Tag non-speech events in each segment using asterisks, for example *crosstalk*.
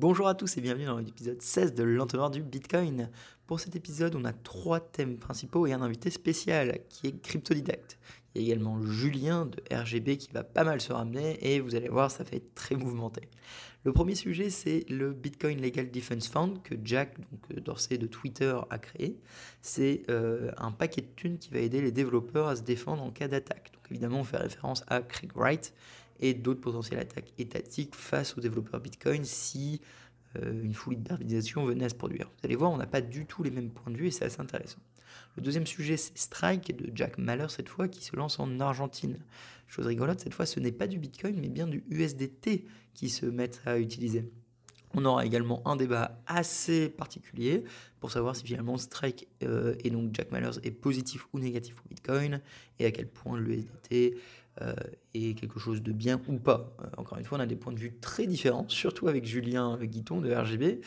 Bonjour à tous et bienvenue dans l'épisode 16 de l'entonnoir du Bitcoin. Pour cet épisode, on a trois thèmes principaux et un invité spécial qui est cryptodidacte. Il y a également Julien de RGB qui va pas mal se ramener et vous allez voir, ça fait très mouvementé. Le premier sujet, c'est le Bitcoin Legal Defense Fund que Jack donc, euh, Dorsey de Twitter a créé. C'est euh, un paquet de thunes qui va aider les développeurs à se défendre en cas d'attaque. Donc évidemment, on fait référence à Craig Wright et d'autres potentielles attaques étatiques face aux développeurs Bitcoin si euh, une foule d'hyperbalisation venait à se produire. Vous allez voir, on n'a pas du tout les mêmes points de vue et c'est assez intéressant. Le deuxième sujet, c'est Strike de Jack Mahler cette fois qui se lance en Argentine. Chose rigolote, cette fois, ce n'est pas du Bitcoin mais bien du USDT qui se mettent à utiliser. On aura également un débat assez particulier pour savoir si finalement Strike euh, et donc Jack Mallers est positif ou négatif pour Bitcoin et à quel point l'USDT euh, est quelque chose de bien ou pas. Euh, encore une fois, on a des points de vue très différents, surtout avec Julien Guiton de RGB,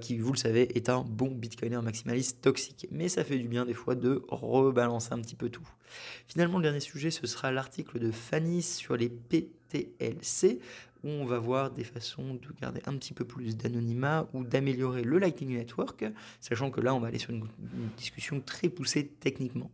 qui, vous le savez, est un bon Bitcoiner maximaliste toxique. Mais ça fait du bien des fois de rebalancer un petit peu tout. Finalement, le dernier sujet, ce sera l'article de Fanny sur les PTLC où on va voir des façons de garder un petit peu plus d'anonymat ou d'améliorer le Lightning Network, sachant que là, on va aller sur une, discussion très poussée techniquement.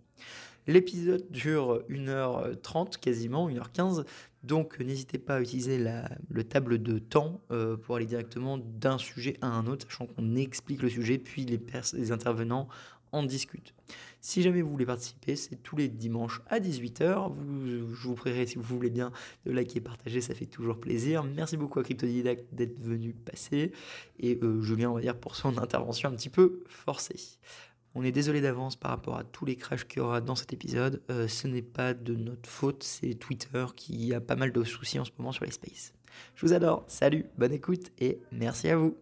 L'épisode dure 1h30 quasiment, 1h15, donc n'hésitez pas à utiliser la, le table de temps euh, pour aller directement d'un sujet à un autre, sachant qu'on explique le sujet, puis les, intervenants en discutent. Si jamais vous voulez participer, c'est tous les dimanches à 18h. Vous, je vous prierai, si vous voulez bien, de liker et partager, ça fait toujours plaisir. Merci beaucoup à Cryptodidacte d'être venu passer. Et euh, Julien, on va dire, pour son *laughs* intervention un petit peu forcée. On est désolé d'avance par rapport à tous les crashs qu'il y aura dans cet épisode. Euh, ce n'est pas de notre faute, c'est Twitter qui a pas mal de soucis en ce moment sur les spaces. Je vous adore, salut, bonne écoute et merci à vous.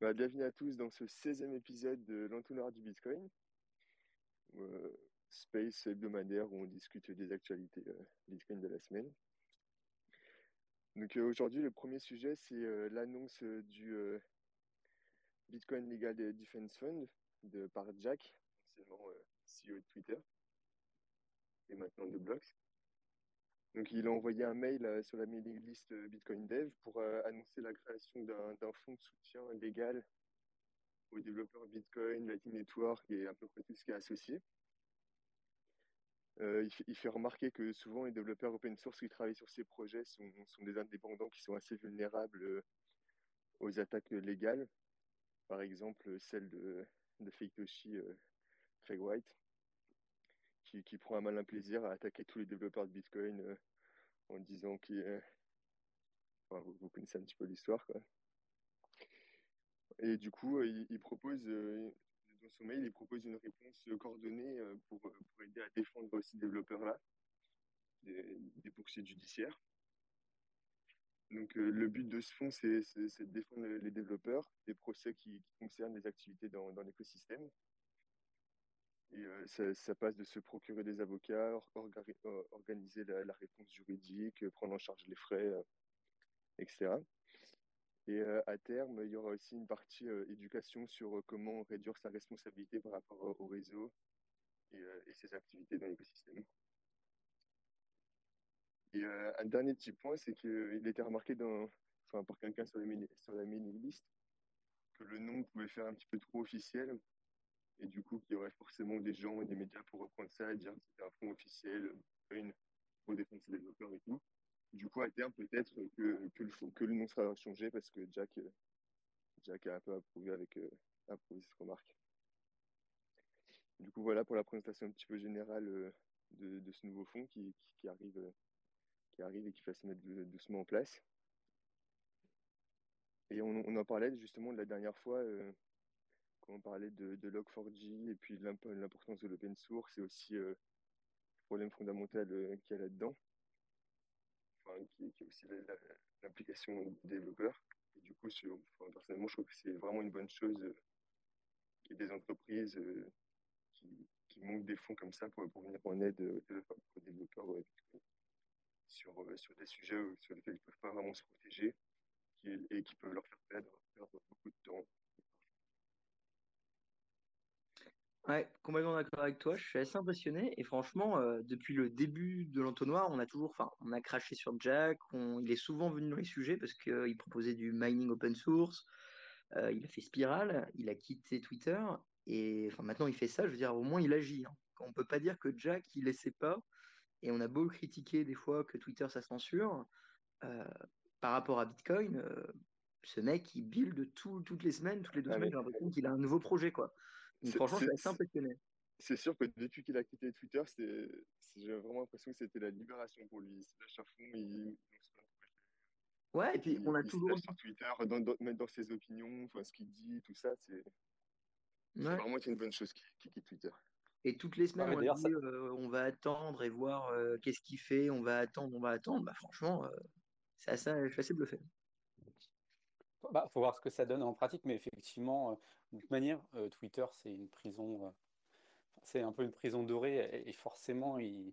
Bah, bienvenue à tous dans ce 16e épisode de l'entonnoir du Bitcoin, euh, space hebdomadaire où on discute des actualités euh, Bitcoin de la semaine. Donc euh, aujourd'hui, le premier sujet, c'est l'annonce du Bitcoin Legal Defense Fund de, par Jack, anciennement CEO de Twitter et maintenant de Blocks. Donc, il a envoyé un mail euh, sur la mailing list euh, Bitcoin Dev pour euh, annoncer la création d'un fonds de soutien légal aux développeurs Bitcoin, Lightning Network et à peu près tout ce qui est associé. Il, fait, remarquer que souvent les développeurs open source qui travaillent sur ces projets sont, des indépendants qui sont assez vulnérables aux attaques légales. Par exemple, celle de, de Faketoshi Craig White, qui, prend un malin plaisir à attaquer tous les développeurs de Bitcoin euh, en disant qu'il vous, connaissez un petit peu l'histoire. Et du coup, euh, il, propose, euh, dans son mail, il propose une réponse coordonnée pour, aider à défendre ces développeurs-là des, poursuites judiciaires. Donc le but de ce fonds, c'est de défendre les développeurs des procès qui, concernent les activités dans l'écosystème. Et euh, ça, passe de se procurer des avocats, organiser la, réponse juridique, euh, prendre en charge les frais, euh, etc. Et à terme, il y aura aussi une partie éducation sur comment réduire sa responsabilité par rapport au réseau et, ses activités dans l'écosystème. Et un dernier petit point, c'est qu'il était remarqué par quelqu'un sur, la mailing list que le nom pouvait faire un petit peu trop officiel et du coup, il y aurait forcément des gens et des médias pour reprendre ça et dire que c'était un fonds officiel, une, pour défendre ses développeurs et tout. Du coup, à terme, peut-être que, le, que le nom sera changé parce que Jack, Jack a un peu approuvé, avec, euh, approuvé cette remarque. Du coup, voilà pour la présentation un petit peu générale euh, de, de ce nouveau fonds qui, arrive, euh, qui arrive et qui va se mettre doucement en place. Et on, en parlait justement de la dernière fois on parlait de, de Log4j et puis l'importance de l'open source et aussi euh, le problème fondamental euh, qu'il y a là-dedans, qui, est aussi l'implication des développeurs. Du coup, personnellement, je trouve que c'est vraiment une bonne chose euh, qu'il y ait des entreprises qui, qui montent des fonds comme ça pour, venir en aide aux développeurs sur, sur des sujets sur lesquels ils ne peuvent pas vraiment se protéger et qui peuvent leur faire perdre, perdre beaucoup de temps Ouais, complètement d'accord avec toi. Je suis assez impressionné. Et franchement, euh, depuis le début de l'entonnoir, on a toujours, enfin, on a craché sur Jack. on- il est souvent venu dans les sujets parce qu'il proposait du mining open source. euh, il a fait Spiral. Il a quitté Twitter. Et enfin, maintenant, il fait ça. Je veux dire, au moins, il agit. hein. On peut pas dire que Jack, il laissait pas. Et on a beau critiquer des fois que Twitter, ça censure. euh, par rapport à Bitcoin, euh, ce mec, il build tout, toutes les semaines, toutes les deux Ah, semaines, mais j'ai l'impression qu'il a un nouveau projet, quoi. Donc franchement, je suis c'est- assez impressionné. c'est sûr que depuis qu'il a quitté Twitter, j'ai vraiment l'impression que c'était la libération pour lui. Il se lâche à fond, il, Ouais, et puis on a il se toujours sur Twitter, dans, dans- dans ses opinions, enfin, ce qu'il dit, tout ça, c'est, c'est Ouais. vraiment une bonne chose qu'il qu'il quitte Twitter. Et toutes les semaines, mais on dit ça, euh, on va attendre et voir euh, qu'est-ce qu'il fait, on va attendre, on va attendre. Bah, franchement, euh, c'est assez, je suis assez bluffé. Bah, faut voir ce que ça donne en pratique, mais effectivement, euh, de toute manière, euh, Twitter, c'est une prison, euh, c'est un peu une prison dorée, et, forcément, il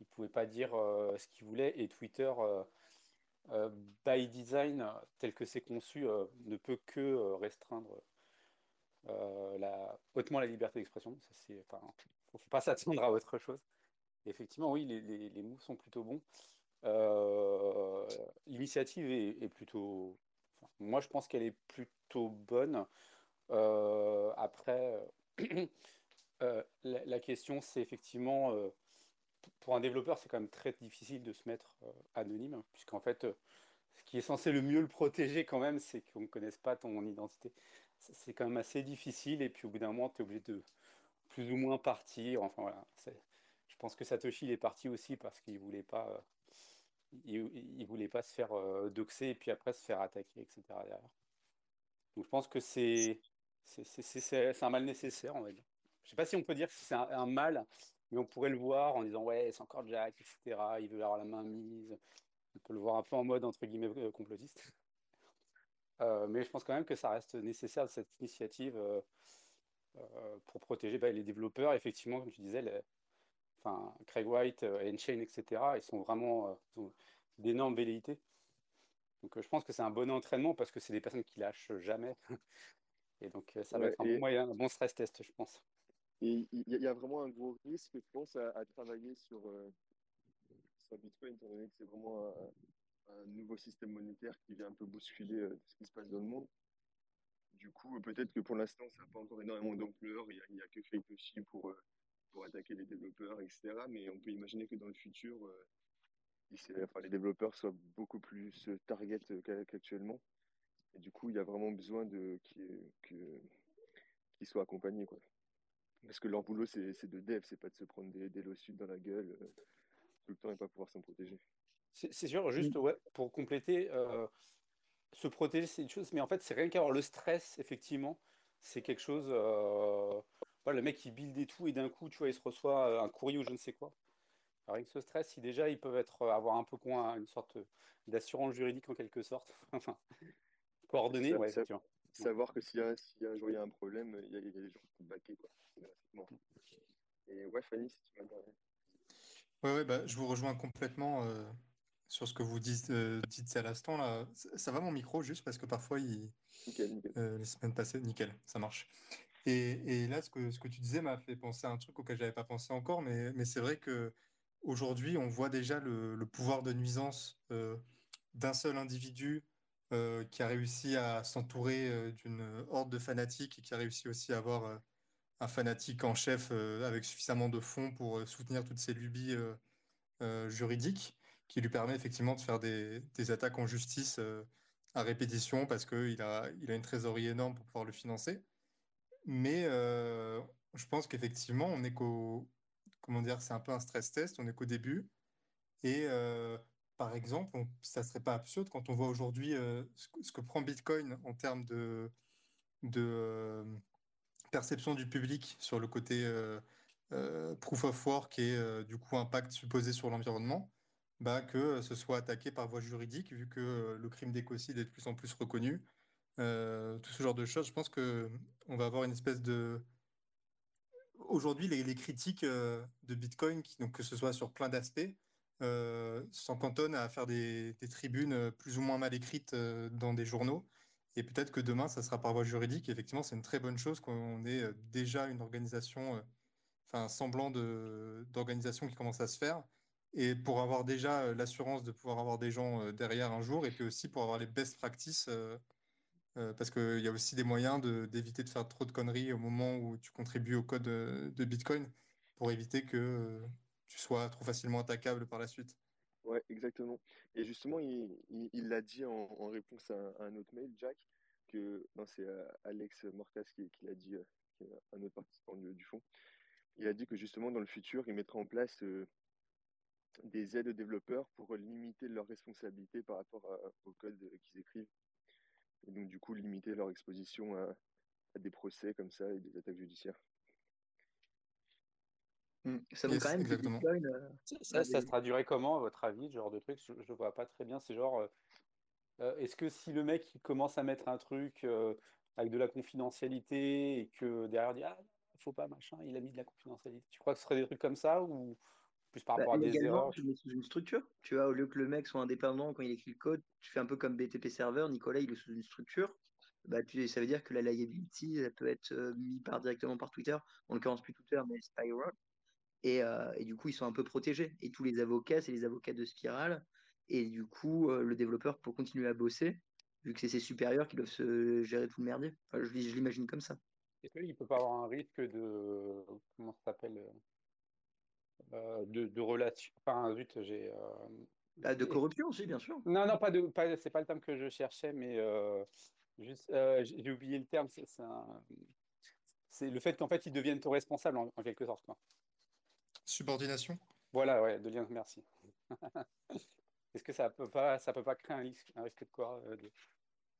ne pouvait pas dire ce qu'il voulait, et Twitter, by design, tel que c'est conçu, ne peut que restreindre hautement la liberté d'expression. Ça, c'est, enfin, faut, pas *laughs* s'attendre à autre chose. Effectivement, oui, les, les, les moves sont plutôt bons. L'initiative est plutôt. Moi, je pense qu'elle est plutôt bonne. Euh, après, euh, *clears throat* la, la question, c'est effectivement, euh, pour un développeur, c'est quand même très difficile de se mettre euh, anonyme, puisqu'en fait, euh, ce qui est censé le mieux le protéger quand même, c'est qu'on ne connaisse pas ton identité. C'est quand même assez difficile, et puis au bout d'un moment, tu es obligé de plus ou moins partir. Enfin voilà, je pense que Satoshi il est parti aussi parce qu'il voulait pas, euh, il, il voulait pas se faire euh, doxer et puis après se faire attaquer, etc. Donc je pense que c'est un mal nécessaire, on va dire. Je sais pas si on peut dire que c'est un, mal, mais on pourrait le voir en disant ouais, c'est encore Jack, etc. Il veut avoir la main mise. On peut le voir un peu en mode entre guillemets euh, complotiste. *laughs* Euh, mais je pense quand même que ça reste nécessaire cette initiative pour protéger bah, les développeurs. Effectivement, comme tu disais, enfin, Craig White, euh, Enchain, etc., ils sont vraiment euh, d'énormes velléités. Donc euh, je pense que c'est un bon entraînement parce que c'est des personnes qui lâchent jamais. *laughs* Et donc euh, ça va Ouais, être un bon moyen, un bon stress test, je pense. il y, a vraiment un gros risque, je pense, à, à travailler sur, euh, sur Bitcoin, étant donné que c'est vraiment un, un nouveau système monétaire qui vient un peu bousculer euh, ce qui se passe dans le monde. Du coup, euh, peut-être que pour l'instant, ça n'a pas encore énormément d'ampleur. Il n'y a, a que Satoshi pour, euh, pour attaquer les développeurs, etc. Mais on peut imaginer que dans le futur, euh, enfin, les développeurs soient beaucoup plus euh, target euh, qu'a- qu'actuellement. Et du coup, il y a vraiment besoin de qu'ils soient accompagnés, quoi. Parce que leur boulot, c'est de dev, c'est pas de se prendre des, des lawsuits dans la gueule euh, tout le temps et pas pouvoir s'en protéger. C'est c'est sûr, juste ouais, pour compléter, euh, se protéger, c'est une chose, mais en fait, c'est rien qu'avoir le stress, effectivement, c'est quelque chose. euh, voilà, le mec, il build et tout, et d'un coup, tu vois, il se reçoit euh, un courrier ou je ne sais quoi. Alors, avec ce stress, si déjà, ils peuvent être, euh, avoir un peu quoi, une sorte d'assurance juridique en quelque sorte, *laughs* enfin, coordonnée, ouais, savoir que s'il y a, s'il y a un jour il y a un problème, il y a, il y a des gens pour backer, quoi, gratuitement. Et ouais, Fanny, si tu m'as. Ouais, ouais, bah, je vous rejoins complètement euh, sur ce que vous dites, euh, dites à l'instant là. Ça ça va mon micro juste parce que parfois il, Nickel, nickel. euh, les semaines passées, nickel, ça marche. Et, là, ce que, ce que tu disais m'a fait penser à un truc auquel j'avais pas pensé encore, mais, c'est vrai que aujourd'hui, on voit déjà le, pouvoir de nuisance euh, d'un seul individu euh, qui a réussi à s'entourer euh, d'une horde de fanatiques et qui a réussi aussi à avoir un fanatique en chef avec suffisamment de fonds pour soutenir toutes ces lubies juridiques qui lui permet effectivement de faire des, des attaques en justice à répétition parce qu'il a, il a une trésorerie énorme pour pouvoir le financer. Mais euh, je pense qu'effectivement, on est qu'au, comment dire, c'est un peu un stress test, on est qu'au début. Et euh, par exemple, on- ça serait pas absurde quand on voit aujourd'hui euh, ce, que prend Bitcoin en termes de, de perception du public sur le côté proof of work et du coup impact supposé sur l'environnement, bah, que ce soit attaqué par voie juridique, vu que le crime d'écocide est de plus en plus reconnu. Euh, tout ce genre de choses, je pense que on va avoir une espèce de... Aujourd'hui, les, critiques euh, de Bitcoin, donc que ce soit sur plein d'aspects, euh, s'en cantonnent à faire des, tribunes euh, plus ou moins mal écrites dans des journaux Et peut-être que demain, ça sera par voie juridique. effectivement, c'est une très bonne chose qu'on ait déjà une organisation, enfin, un semblant d'organisation qui commence à se faire. Et pour avoir déjà l'assurance de pouvoir avoir des gens derrière un jour, et puis aussi pour avoir les best practices, parce qu'il y a aussi des moyens d'éviter de, faire trop de conneries au moment où tu contribues au code de Bitcoin, pour éviter que tu sois trop facilement attaquable par la suite. Ouais, exactement. Et justement, il l'a dit en, réponse à, un autre mail, Jack, que c'est euh, Alex Morcas qui, l'a dit, euh, un autre participant du, fond. Il a dit que justement, dans le futur, il mettra en place euh, des aides aux développeurs pour limiter leurs responsabilités par rapport au code qu'ils écrivent. Et donc, du coup, limiter leur exposition à des procès comme ça et des attaques judiciaires. Mmh. Ça vaut quand même Bitcoin. Euh, ça, ça, se traduirait comment, à votre avis, ce genre de truc? Je ne vois pas très bien. C'est genre, euh, euh, est-ce que si le mec il commence à mettre un truc avec de la confidentialité et que derrière il dit Ah, faut pas, machin, il a mis de la confidentialité, tu crois que ce serait des trucs comme ça ou plus par bah, rapport à des erreurs Tu mets sous une structure. Tu vois, au lieu que le mec soit indépendant quand il écrit le code, tu fais un peu comme BTP Server. Nicolas, il est sous une structure. Bah, tu, ça veut dire que la liability, elle peut être mise par, directement par Twitter. En l'occurrence, plus Twitter, mais Spiral. Euh, et, du coup, ils sont un peu protégés. Et tous les avocats, c'est les avocats de Spiral. Et du coup, euh, le développeur, pour continuer à bosser, vu que c'est ses supérieurs qui doivent se gérer tout le merdier. je, je l'imagine comme ça. Est-ce qu'il peut pas avoir un risque de. Comment ça s'appelle euh, de, de relation. Enfin, zut, j'ai. Bah, de corruption aussi, bien sûr. Non, non, pas de. Pas, c'est pas le terme que je cherchais, mais juste, j'ai oublié le terme. C'est, le fait qu'en fait, ils deviennent ton responsable en, en quelque sorte. Quoi. Subordination Voilà, ouais, de lien, merci. *laughs* Est-ce que ça peut pas, ça peut pas créer un risque, un risque de quoi euh,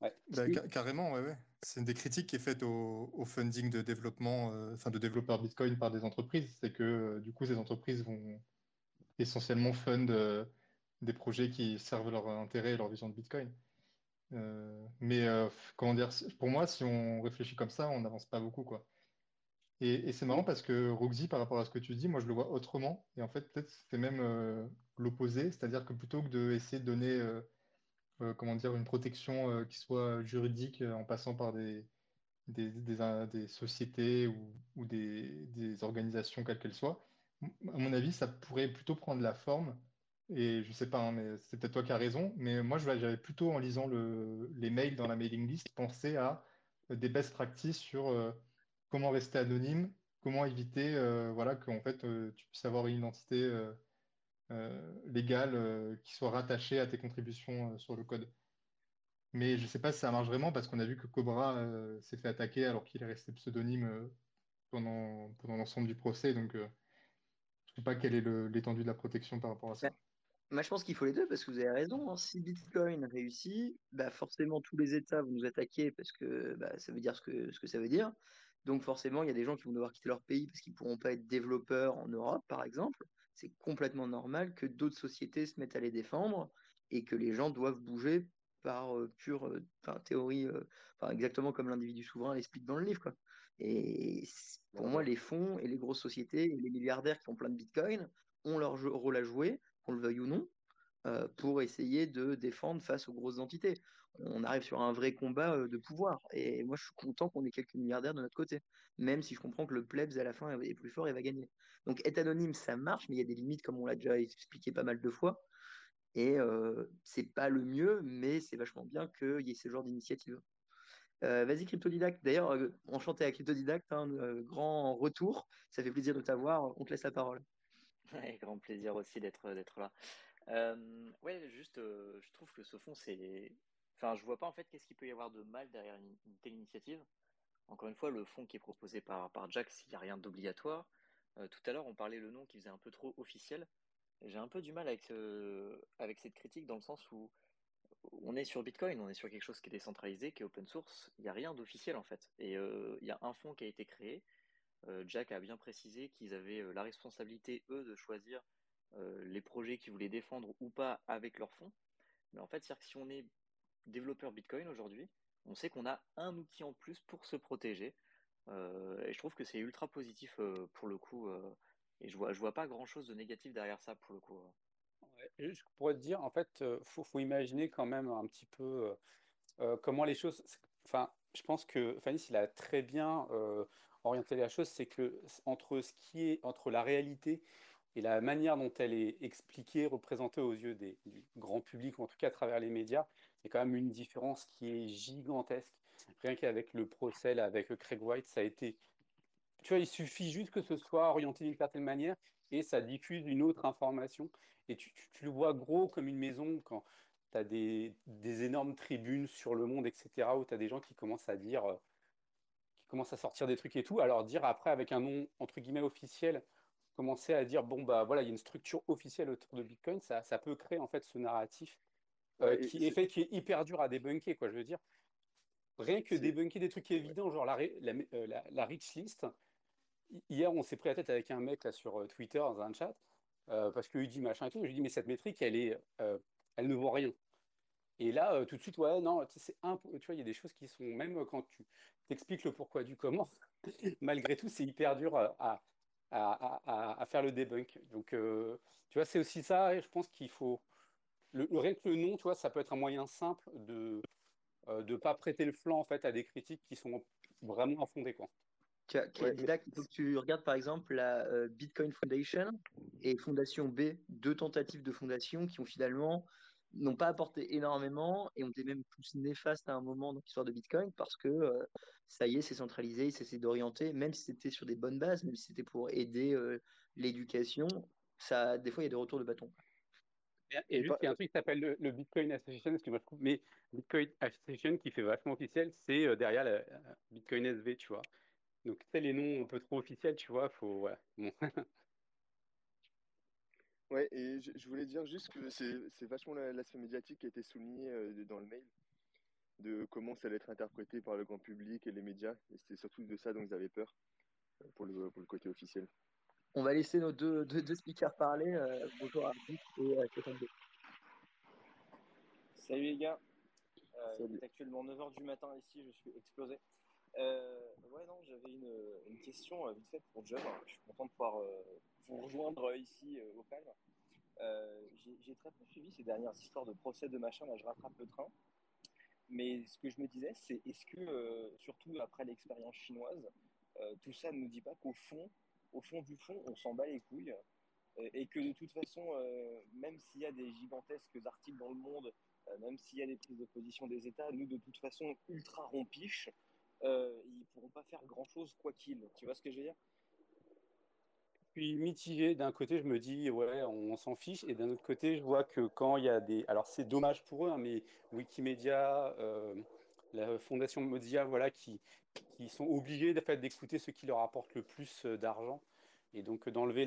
ouais. Bah, carrément, ouais, ouais. C'est une des critiques qui est faite au, funding de développement, euh, enfin de développeurs Bitcoin par des entreprises, c'est que euh, du coup ces entreprises vont essentiellement fund des projets qui servent leur intérêt et leur vision de Bitcoin. mais comment dire, pour moi, si on réfléchit comme ça, on n'avance pas beaucoup, quoi. Et, c'est marrant parce que Roxy, par rapport à ce que tu dis, moi je le vois autrement. Et en fait, peut-être c'est même euh, l'opposé, c'est-à-dire que plutôt que d'essayer de donner euh, euh, comment dire, une protection qui soit juridique en passant par des, des, sociétés ou, des, organisations quelles qu'elles soient, à mon avis, ça pourrait plutôt prendre la forme. Et je sais pas, hein, mais c'est peut-être toi qui as raison, mais moi j'avais plutôt en lisant le, les mails dans la mailing list pensé à des best practices sur comment rester anonyme, comment éviter euh, voilà, qu'en fait, euh, tu puisses avoir une identité euh, légale qui soit rattachée à tes contributions sur le code. Mais je ne sais pas si ça marche vraiment parce qu'on a vu que Cobra s'est fait attaquer alors qu'il est resté pseudonyme pendant, l'ensemble du procès. Donc, je ne sais pas quelle est l'étendue de la protection par rapport à ça. Moi, je pense qu'il faut les deux parce que vous avez raison. Hein. Si Bitcoin réussit, bah forcément tous les États vont nous attaquer parce que bah, ça veut dire ce que ça veut dire. Donc forcément, il y a des gens qui vont devoir quitter leur pays parce qu'ils ne pourront pas être développeurs en Europe, par exemple. C'est complètement normal que d'autres sociétés se mettent à les défendre et que les gens doivent bouger par euh, pure euh, théorie, euh, exactement comme l'individu souverain l'explique dans le livre. Et pour moi, les fonds et les grosses sociétés et les milliardaires qui ont plein de bitcoin ont leur rôle à jouer, qu'on le veuille ou non, pour essayer de défendre face aux grosses entités on arrive sur un vrai combat de pouvoir. Et moi, je suis content qu'on ait quelques milliardaires de notre côté, même si je comprends que le plebs à la fin est plus fort et va gagner. Donc être anonyme, ça marche, mais il y a des limites, comme on l'a déjà expliqué pas mal de fois. Et c'est pas le mieux, mais c'est vachement bien qu'il y ait ce genre d'initiative. Vas-y, Cryptodidacte. D'ailleurs, enchanté à Cryptodidacte, hein, grand retour. Ça fait plaisir de t'avoir. On te laisse la parole. grand plaisir aussi d'être là. Euh, ouais, juste, je trouve que ce fond, c'est Enfin, je vois pas en fait qu'est-ce qu'il peut y avoir de mal derrière une, telle initiative. Encore une fois, le fond qui est proposé par, par Jack, s'il n'y a rien d'obligatoire. Euh, tout à l'heure, on parlait le nom qui faisait un peu trop officiel. J'ai un peu du mal avec, avec cette critique dans le sens où on est sur Bitcoin, on est sur quelque chose qui est décentralisé, qui est open source. Il n'y a rien d'officiel en fait. Et euh, il y a un fonds qui a été créé. Euh, Jack a bien précisé qu'ils avaient la responsabilité, eux, de choisir les projets qu'ils voulaient défendre ou pas avec leur fonds. Mais en fait, si on est développeur Bitcoin aujourd'hui, on sait qu'on a un outil en plus pour se protéger. Euh, et je trouve que c'est ultra positif euh, pour le coup. Euh, et je vois, je vois pas grand chose de négatif derrière ça pour le coup. je pourrais te dire, en fait, faut, faut imaginer quand même un petit peu euh, comment les choses. Enfin, je pense que Fanny, il a très bien euh, orienté la chose, c'est que entre ce qui est entre la réalité et la manière dont elle est expliquée, représentée aux yeux des, du grand public, ou en tout cas à travers les médias, a quand même une différence qui est gigantesque. Rien qu'avec le procès, avec Craig White, ça a été. Tu vois, il suffit juste que ce soit orienté d'une certaine manière et ça diffuse une autre information. Et tu le vois gros comme une maison quand tu as des, des énormes tribunes sur le monde, etc., où tu as des gens qui commencent à dire, euh, qui commencent à sortir des trucs et tout. Alors dire après, avec un nom entre guillemets officiel, commencer à dire, bon, bah voilà, il y a une structure officielle autour de Bitcoin, ça, ça peut créer en fait ce narratif euh, Ouais, qui est fait, qui est hyper dur à débunker, quoi. Je veux dire, rien que débunker des trucs ouais. évidents, genre la, euh, la, la rich list. Hi- Hier, on s'est pris la tête avec un mec là sur euh, Twitter dans un chat euh, parce qu'il dit machin et tout. Je lui dis, mais cette métrique, elle est, euh, elle ne vaut rien. Et là, tout de suite, ouais, non, c'est imp- tu vois, il y a des choses qui sont, même quand tu t'expliques le pourquoi du comment, *laughs* malgré tout, c'est hyper dur à, à, à- à- à faire le debunk. Donc, euh, tu vois, c'est aussi ça, et je pense qu'il faut, le, le- rien que le nom, tu vois, ça peut être un moyen simple de ne pas prêter le flanc, en fait, à des critiques qui sont vraiment infondées, quoi. Tu as- Ouais, mais tu regardes par exemple la euh, Bitcoin Foundation et Fondation B, deux tentatives de fondation qui ont finalement n'ont pas apporté énormément et ont été même plus néfastes à un moment dans l'histoire de Bitcoin parce que euh, ça y est, c'est centralisé, s'essaie d'orienter, même si c'était sur des bonnes bases, même si c'était pour aider euh, l'éducation, ça, des fois il y a des retours de bâton. Et, juste, il y a un truc qui s'appelle le, le Bitcoin Association, je trouve, mais Bitcoin Association qui fait vachement officiel, c'est euh, derrière la, la Bitcoin SV, tu vois. Donc, tu sais, les noms un peu trop officiels, tu vois, faut. Bon. *laughs* ouais, et je, je voulais dire juste que c'est c'est vachement la- l'aspect médiatique qui a été souligné euh, dans le mail, de comment ça allait être interprété par le grand public et les médias. Et c'est surtout de ça dont ils avaient peur euh, pour le, pour le côté officiel. On va laisser nos deux, deux, deux speakers parler. euh, bonjour à tous et à Stéphane. Salut les gars, Euh, il Salut. est actuellement 9h du matin ici, je suis explosé. Euh, ouais, non, j'avais une, question euh, vite fait pour John. Je suis content de pouvoir euh, vous rejoindre ici euh, au calme. J'ai très peu suivi ces dernières histoires de procès de machin, là je rattrape le train. Mais ce que je me disais, c'est est-ce que, surtout après l'expérience chinoise, tout ça ne nous dit pas qu'au fond, au fond du fond, on s'en bat les couilles et que de toute façon, même s'il y a des gigantesques articles dans le monde, même s'il y a des prises de position des États, nous de toute façon ultra rompiches, euh, ils pourront pas faire grand chose quoi qu'il. Tu vois ce que je veux dire? Je suis mitigé. D'un côté, je me dis, ouais, on s'en fiche. Et d'un autre côté, je vois que quand il y a des. Alors, c'est dommage pour eux, hein, mais Wikimedia, euh, la fondation Mozilla, voilà, qui, sont obligés d'écouter ce qui leur apporte le plus euh, d'argent et donc euh, d'enlever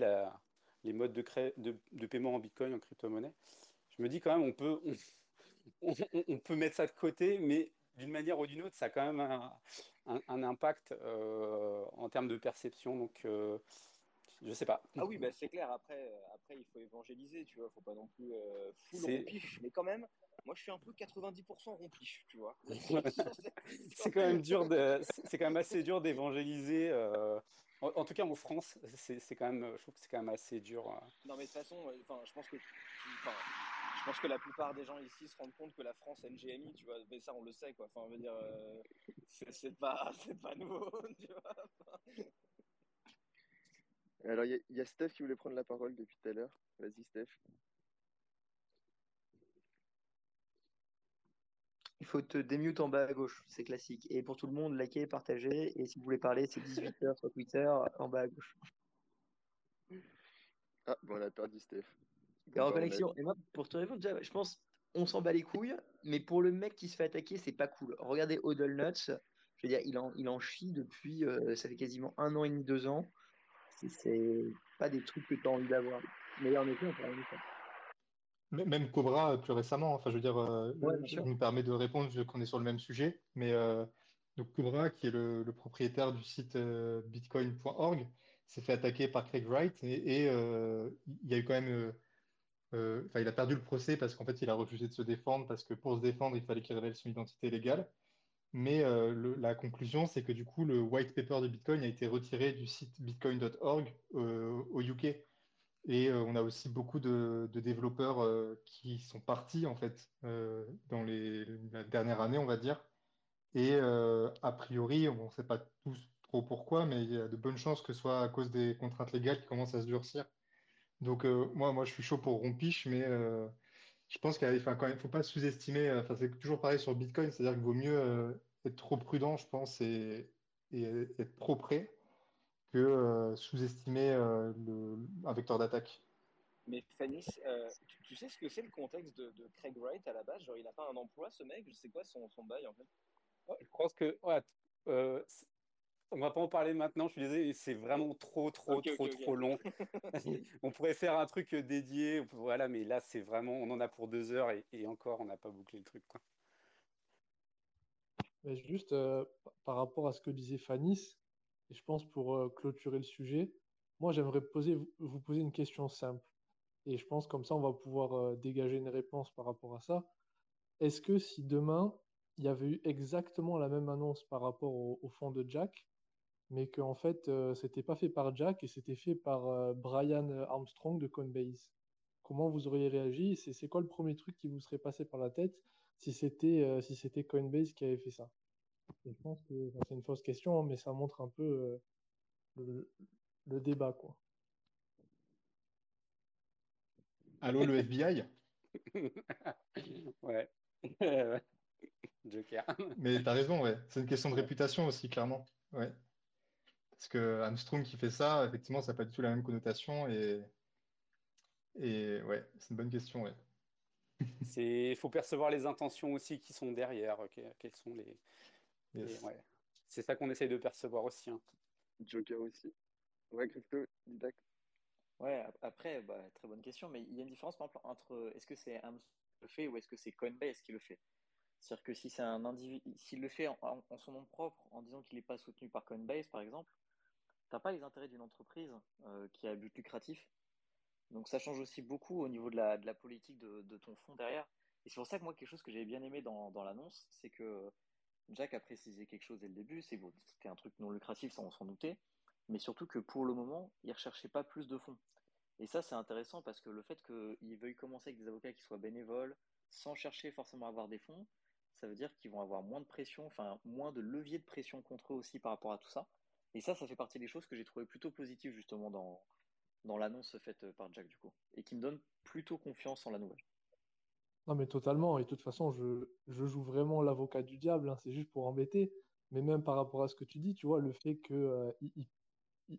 les modes de, paiement en Bitcoin, en crypto-monnaie. Je me dis quand même, on peut *laughs* mettre ça de côté, mais d'une manière ou d'une autre, ça a quand même un, un- un impact euh, en termes de perception. Donc, euh, je sais pas. Ah oui, bah c'est clair. Après, euh, après, il faut évangéliser, tu vois. Faut pas non plus euh, full C'est rompiche, mais quand même, moi, je suis un peu 90% rompiche, tu vois. *laughs* *laughs* c'est quand même dur de, c'est c'est quand même assez dur d'évangéliser. euh, en, en tout cas, en France, c'est c'est quand même, je trouve que c'est quand même assez dur. euh. Non, mais de toute façon, euh, enfin, je pense que, enfin, je pense que la plupart des gens ici se rendent compte que la France a une GMI, tu vois. Mais ça, on le sait, quoi. Enfin, on veut dire, euh, c'est pas, *laughs* c'est pas nouveau, *laughs* tu vois. Alors, il y, a- il y a Steph qui voulait prendre la parole depuis tout à l'heure. Vas-y, Steph. Il faut te démute en bas à gauche, c'est classique. Et pour tout le monde, likez, partagez. Et si vous voulez parler, c'est 18h sur Twitter, en bas à gauche. Ah, bon, on a perdu Steph. Et Bon, bah, on a- reconnexion. Et moi, pour te répondre, déjà, je pense, on s'en bat les couilles, mais pour le mec qui se fait attaquer, c'est pas cool. Regardez Hodl Nuts, je veux dire, il en, il en chie depuis, euh, ça fait quasiment un an et demi, deux ans. C'est- pas des trucs que tu as envie d'avoir. Mais en effet, on peut rien faire. Même Cobra euh, plus récemment, enfin je veux dire, euh, Ouais, bien je sûr. me permets de répondre vu qu'on est sur le même sujet, mais euh, donc Cobra, qui est le, le propriétaire du site euh, bitcoin.org, s'est fait attaquer par Craig Wright et, et, euh, il y a eu quand même, euh, il a perdu le procès parce qu'en fait il a refusé de se défendre parce que pour se défendre il fallait qu'il révèle son identité légale. Mais euh, la conclusion, c'est que du coup, le white paper de Bitcoin a été retiré du site bitcoin.org euh, au UK. Et on a aussi beaucoup de, développeurs qui sont partis en fait dans la dernière année, on va dire. Et a priori, on ne sait pas trop pourquoi, mais il y a de bonnes chances que ce soit à cause des contraintes légales qui commencent à se durcir. Donc moi, moi, je suis chaud pour Rompiche, mais je pense qu'il ne faut pas sous-estimer. Enfin, c'est toujours pareil sur Bitcoin, c'est-à-dire qu'il vaut mieux être trop prudent, je pense, et, et être trop prêt que euh, sous-estimer euh, un vecteur d'attaque. Mais Fanny, euh, tu, sais ce que c'est le contexte de, Craig Wright à la base? Genre, il n'a pas un emploi, ce mec? Je sais quoi son, son bail en fait Je pense que. Ouais, on va pas en parler maintenant, je suis désolé, c'est vraiment trop, trop, trop, trop long. *laughs* *laughs* on pourrait faire un truc dédié, voilà, mais là, c'est vraiment, on en a pour deux heures et, encore, on n'a pas bouclé le truc. Quoi. Mais juste par rapport à ce que disait Fanny, et je pense pour euh, clôturer le sujet, moi j'aimerais poser, vous poser une question simple. Et je pense comme ça on va pouvoir euh, dégager une réponse par rapport à ça. Est-ce que si demain il y avait eu exactement la même annonce par rapport au, fond de Jack, mais qu'en en fait euh, c'était pas fait par Jack et c'était fait par Brian Armstrong de Coinbase, comment vous auriez réagi? C'est quoi le premier truc qui vous serait passé par la tête si c'était si c'était Coinbase qui avait fait ça? Je pense que c'est une fausse question, hein, mais ça montre un peu euh, le, débat. Quoi. Allô, le FBI *laughs* Ouais. *laughs* Joker. Mais tu as raison, ouais. C'est une question de réputation aussi, clairement. Ouais. Parce que Armstrong qui fait ça, effectivement, ça n'a pas du tout la même connotation. Et, et ouais, c'est une bonne question, ouais. *laughs* Il faut percevoir les intentions aussi qui sont derrière. Quelles sont les, ouais. C'est ça qu'on essaye de percevoir aussi. Hein. Joker aussi. Ouais, Crypto, Didac. Ouais, après, bah, très bonne question, mais il y a une différence par exemple, entre est-ce que c'est Amazon qui le fait ou est-ce que c'est Coinbase qui le fait? C'est-à-dire que si c'est un individu, s'il le fait en, son nom propre, en disant qu'il n'est pas soutenu par Coinbase, par exemple, pas les intérêts d'une entreprise euh, qui a but lucratif. Donc ça change aussi beaucoup au niveau de la, politique de, ton fonds derrière. Et c'est pour ça que moi, quelque chose que j'ai bien aimé dans, l'annonce, c'est que Jack a précisé quelque chose dès le début, c'est que c'était un truc non lucratif, ça on s'en doutait, mais surtout que pour le moment, il ne recherchait pas plus de fonds. Et ça, c'est intéressant parce que le fait qu'il veuille commencer avec des avocats qui soient bénévoles, sans chercher forcément à avoir des fonds, ça veut dire qu'ils vont avoir moins de pression, enfin moins de levier de pression contre eux aussi par rapport à tout ça. Et ça, ça fait partie des choses que j'ai trouvé plutôt positives justement dans, dans l'annonce faite par Jack du coup, et qui me donne plutôt confiance en la nouvelle. Non, mais totalement. Et de toute façon, je, je joue vraiment l'avocat du diable. Hein, c'est juste pour embêter. Mais même par rapport à ce que tu dis, tu vois, le fait qu'ils euh,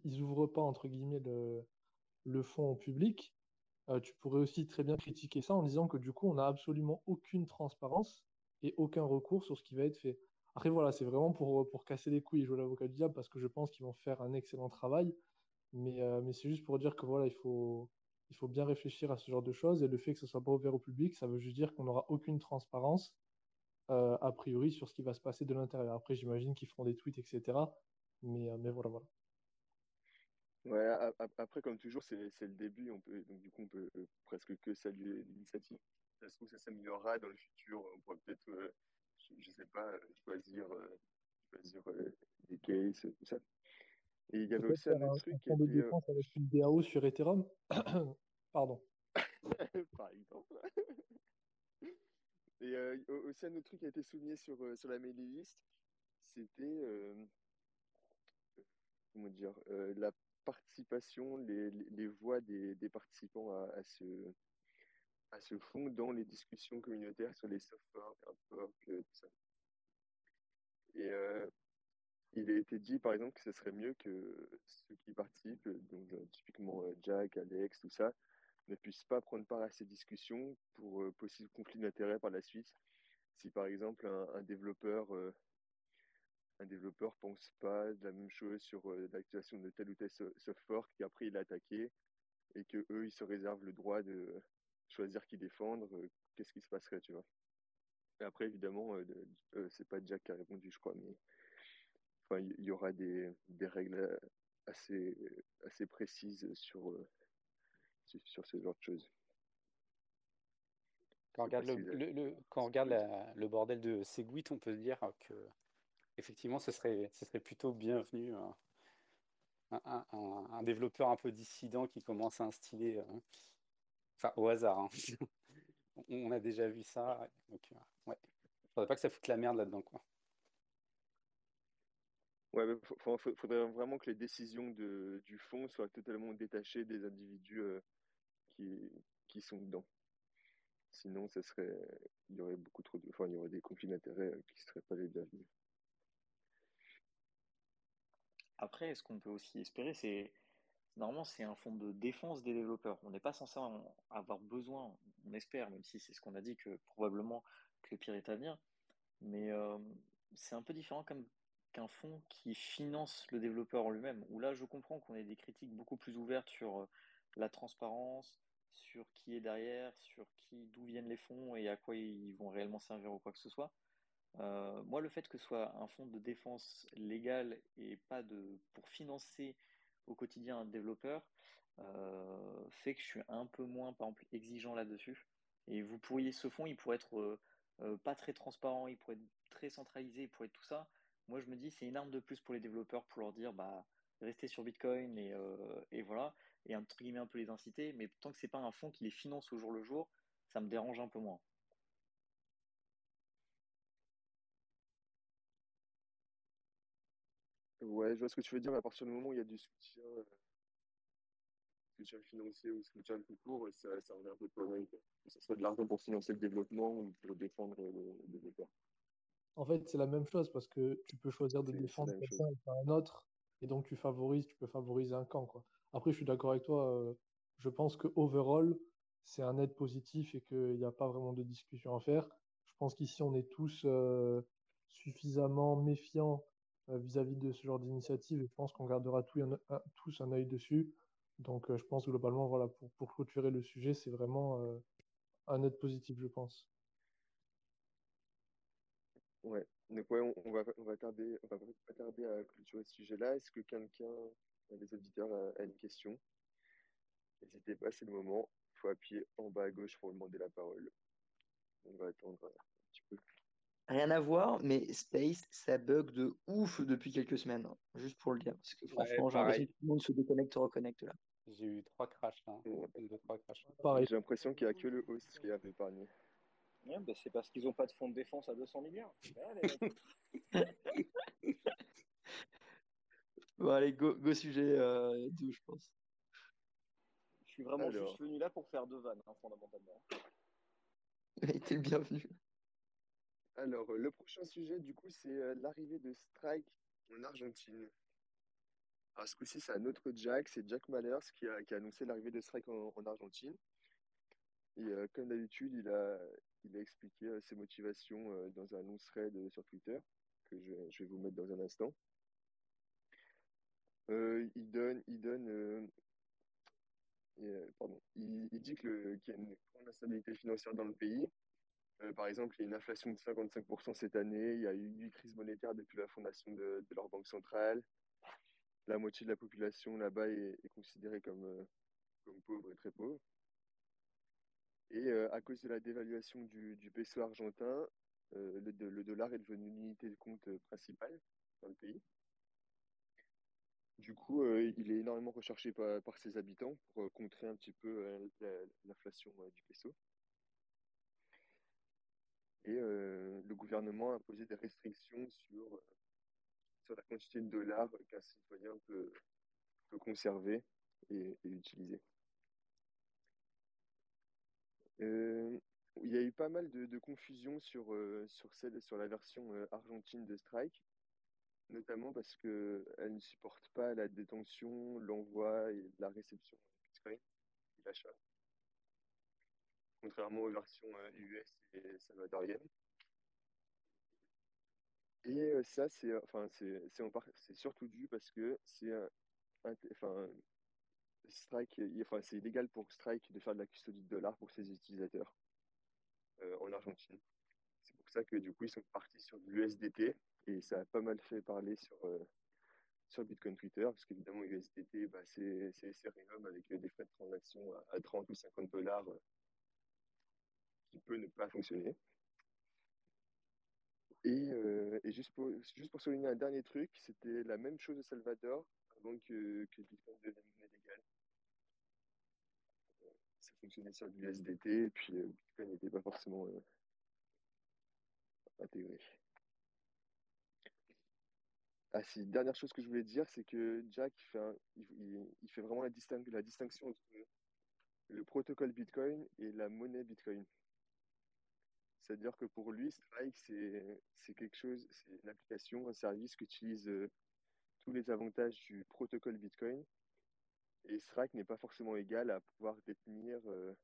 ils n'ouvrent pas, entre guillemets, le, le fonds au public, euh, tu pourrais aussi très bien critiquer ça en disant que du coup, on n'a absolument aucune transparence et aucun recours sur ce qui va être fait. Après, voilà, c'est vraiment pour, pour casser les couilles et jouer l'avocat du diable parce que je pense qu'ils vont faire un excellent travail. Mais, euh, mais c'est juste pour dire que voilà, il faut, il faut bien réfléchir à ce genre de choses. Et le fait que ce soit pas ouvert au public, ça veut juste dire qu'on n'aura aucune transparence, euh, a priori, sur ce qui va se passer de l'intérieur. Après, j'imagine qu'ils feront des tweets, etc. Mais, euh, mais voilà, voilà. Ouais, après, comme toujours, c'est le début. On peut, donc, du coup, on peut euh, presque que saluer l'initiative. Se trouve, ça s'améliorera dans le futur. On pourra peut-être, je, ne sais pas, choisir, choisir des cases, tout ça. Et il y avait aussi un autre truc qui était... défense avec une DAO sur Ethereum. *coughs* Pardon. *laughs* Par exemple. Et euh, aussi un autre truc qui a été souligné sur, euh, sur la mailing list, c'était euh, comment dire la participation, les, les voix des, des participants à, à, ce à ce fond dans les discussions communautaires sur les softwares, tout ça. Et il a été dit, par exemple, que ce serait mieux que ceux qui participent, donc euh, typiquement euh, Jack, Alex, tout ça, ne puissent pas prendre part à ces discussions pour euh, possible conflit d'intérêts par la suite. Si par exemple un, développeur un développeur pense pas de la même chose sur l'activation de tel ou tel software qu'après il a attaqué et que eux ils se réservent le droit de choisir qui défendre, qu'est-ce qui se passerait, tu vois. Et après évidemment, c'est pas Jack qui a répondu, je crois, mais il y, aura des, des, règles assez, assez précises sur, euh, sur ce genre de choses. Quand on regarde, le, le, quand on regarde le bordel de Segwit, on peut dire que effectivement, ce serait, ce serait plutôt bienvenu un, un, développeur un peu dissident qui commence à instiller, enfin au hasard. Hein. *laughs* on a déjà vu ça. Donc, ouais. Faudrait pas que ça foute la merde là-dedans, quoi. Ouais, il faudrait vraiment que les décisions de, du fond soient totalement détachées des individus qui, qui sont dedans. Sinon, ça serait, il y aurait beaucoup trop de, enfin, il y aurait des conflits d'intérêts qui ne seraient pas les bienvenus. Après, ce qu'on peut aussi espérer, c'est normalement c'est un fonds de défense des développeurs. On n'est pas censé avoir besoin, on espère, même si c'est ce qu'on a dit que probablement que le pire est à venir. Mais euh, c'est un peu différent comme qu'un fonds qui finance le développeur en lui-même. Où là, je comprends qu'on ait des critiques beaucoup plus ouvertes sur euh, la transparence, sur qui est derrière, sur qui, d'où viennent les fonds et à quoi ils vont réellement servir ou quoi que ce soit. Euh, moi, le fait que ce soit un fonds de défense légal et pas de pour financer au quotidien un développeur euh, fait que je suis un peu moins, par exemple, exigeant là-dessus. Et vous pourriez, ce fonds, il pourrait être euh, pas très transparent, il pourrait être très centralisé, il pourrait être tout ça. Moi, je me dis, c'est une arme de plus pour les développeurs pour leur dire, bah, restez sur Bitcoin et, et voilà, et entre guillemets un peu les inciter. Mais tant que c'est pas un fonds qui les finance au jour le jour, ça me dérange un peu moins. Ouais, je vois ce que tu veux dire, mais à partir du moment où il y a du soutien, euh, soutien financier ou soutien tout court, ça, ça revient un peu de pareil. Que ce soit de l'argent pour financer le développement ou pour défendre le, développeur. En fait, c'est la même chose parce que tu peux choisir de défendre quelqu'un et pas un autre, et donc tu favorises, tu peux favoriser un camp. Quoi. Après, je suis d'accord avec toi, euh, je pense que overall, c'est un net positif et qu'il n'y a pas vraiment de discussion à faire. Je pense qu'ici, on est tous euh, suffisamment méfiants euh, vis-à-vis de ce genre d'initiative. Et je pense qu'on gardera tous un œil dessus. Donc, euh, je pense globalement, voilà, pour, clôturer le sujet, c'est vraiment euh, un net positif, je pense. Ouais, donc ouais, on, va, on, va tarder, on va tarder à clôturer ce sujet-là. Est-ce que quelqu'un, des auditeurs, a, une question? N'hésitez pas, c'est le moment. Il faut appuyer en bas à gauche pour demander la parole. On va attendre. Rien à voir, mais Space, ça bug de ouf depuis quelques semaines. Hein, juste pour le dire. Parce que franchement, j'ai l'impression que tout le monde se déconnecte, reconnecte là. J'ai eu trois crashs là. J'ai l'impression qu'il n'y a que le host qui a épargné. Ouais, bah c'est parce qu'ils n'ont pas de fonds de défense à 200 milliards. *laughs* bon, allez, go, go sujet euh, je pense. Je suis vraiment juste venu là pour faire deux vannes, hein, fondamentalement. T'es le bienvenu. Alors, le prochain sujet, du coup, c'est l'arrivée de Strike en Argentine. Alors, ce coup-ci, c'est un autre Jack, c'est Jack Mallers qui a, annoncé l'arrivée de Strike en, Argentine. Et comme d'habitude, il a, il a expliqué ses motivations dans un long thread sur Twitter, que je, vais vous mettre dans un instant. il donne, il donne pardon, il dit qu'il y a une grande instabilité financière dans le pays, euh, par exemple, il y a une inflation de 55% cette année. Il y a eu une crise monétaire depuis la fondation de, leur banque centrale. La moitié de la population là-bas est, considérée comme, euh, comme pauvre et très pauvre. Et euh, à cause de la dévaluation du, du peso argentin, le, le, dollar est devenu l'unité de compte principale dans le pays. Du coup, il est énormément recherché par, par ses habitants pour contrer un petit peu l'inflation du peso. Et euh, le gouvernement a imposé des restrictions sur, euh, sur la quantité de dollars qu'un citoyen peut, peut conserver et, utiliser. Euh, il y a eu pas mal de, confusion sur, sur, celle, sur la version argentine de Strike, notamment parce qu'elle ne supporte pas la détention, l'envoi et la réception Bitcoin l'achat contrairement aux versions US et salvadoriennes. Et ça, c'est enfin, c'est surtout dû parce que c'est enfin, Strike, enfin, c'est illégal pour Strike de faire de la custodie de dollars pour ses utilisateurs en Argentine. C'est pour ça que du coup, ils sont partis sur l'USDT et ça a pas mal fait parler sur, sur Bitcoin Twitter parce qu'évidemment, USDT, bah, c'est Ethereum avec des frais de transaction à 30 ou 50 dollars peut ne pas fonctionner. Et, euh, et juste, pour, juste pour souligner un dernier truc, c'était la même chose au Salvador. avant que, que Bitcoin devienne monnaie. Ça fonctionnait sur du USDT, et puis Bitcoin n'était pas forcément intégré. Ah si, dernière chose que je voulais dire, c'est que Jack fait, il, il, fait vraiment la, la distinction entre le protocole Bitcoin et la monnaie Bitcoin. C'est-à-dire que pour lui, Strike, c'est quelque chose, c'est une application, un service qui utilise euh, tous les avantages du protocole Bitcoin. Et Strike n'est pas forcément égal à pouvoir détenir, euh,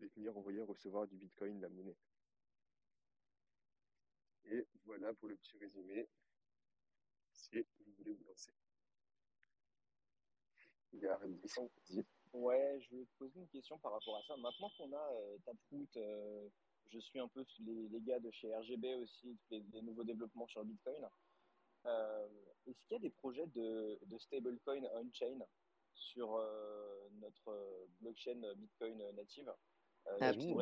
détenir, envoyer, recevoir du Bitcoin, la monnaie. Et voilà pour le petit résumé. Si vous voulez vous lancer. Ouais, je vais te poser une question par rapport à ça. Maintenant qu'on a euh, Taproot, euh, je suis un peu les, les, gars de chez RGB aussi, les, les nouveaux développements sur Bitcoin. Euh, Est-ce qu'il y a des projets de, de stablecoin on-chain sur euh, notre blockchain Bitcoin native? Euh, ah, oui.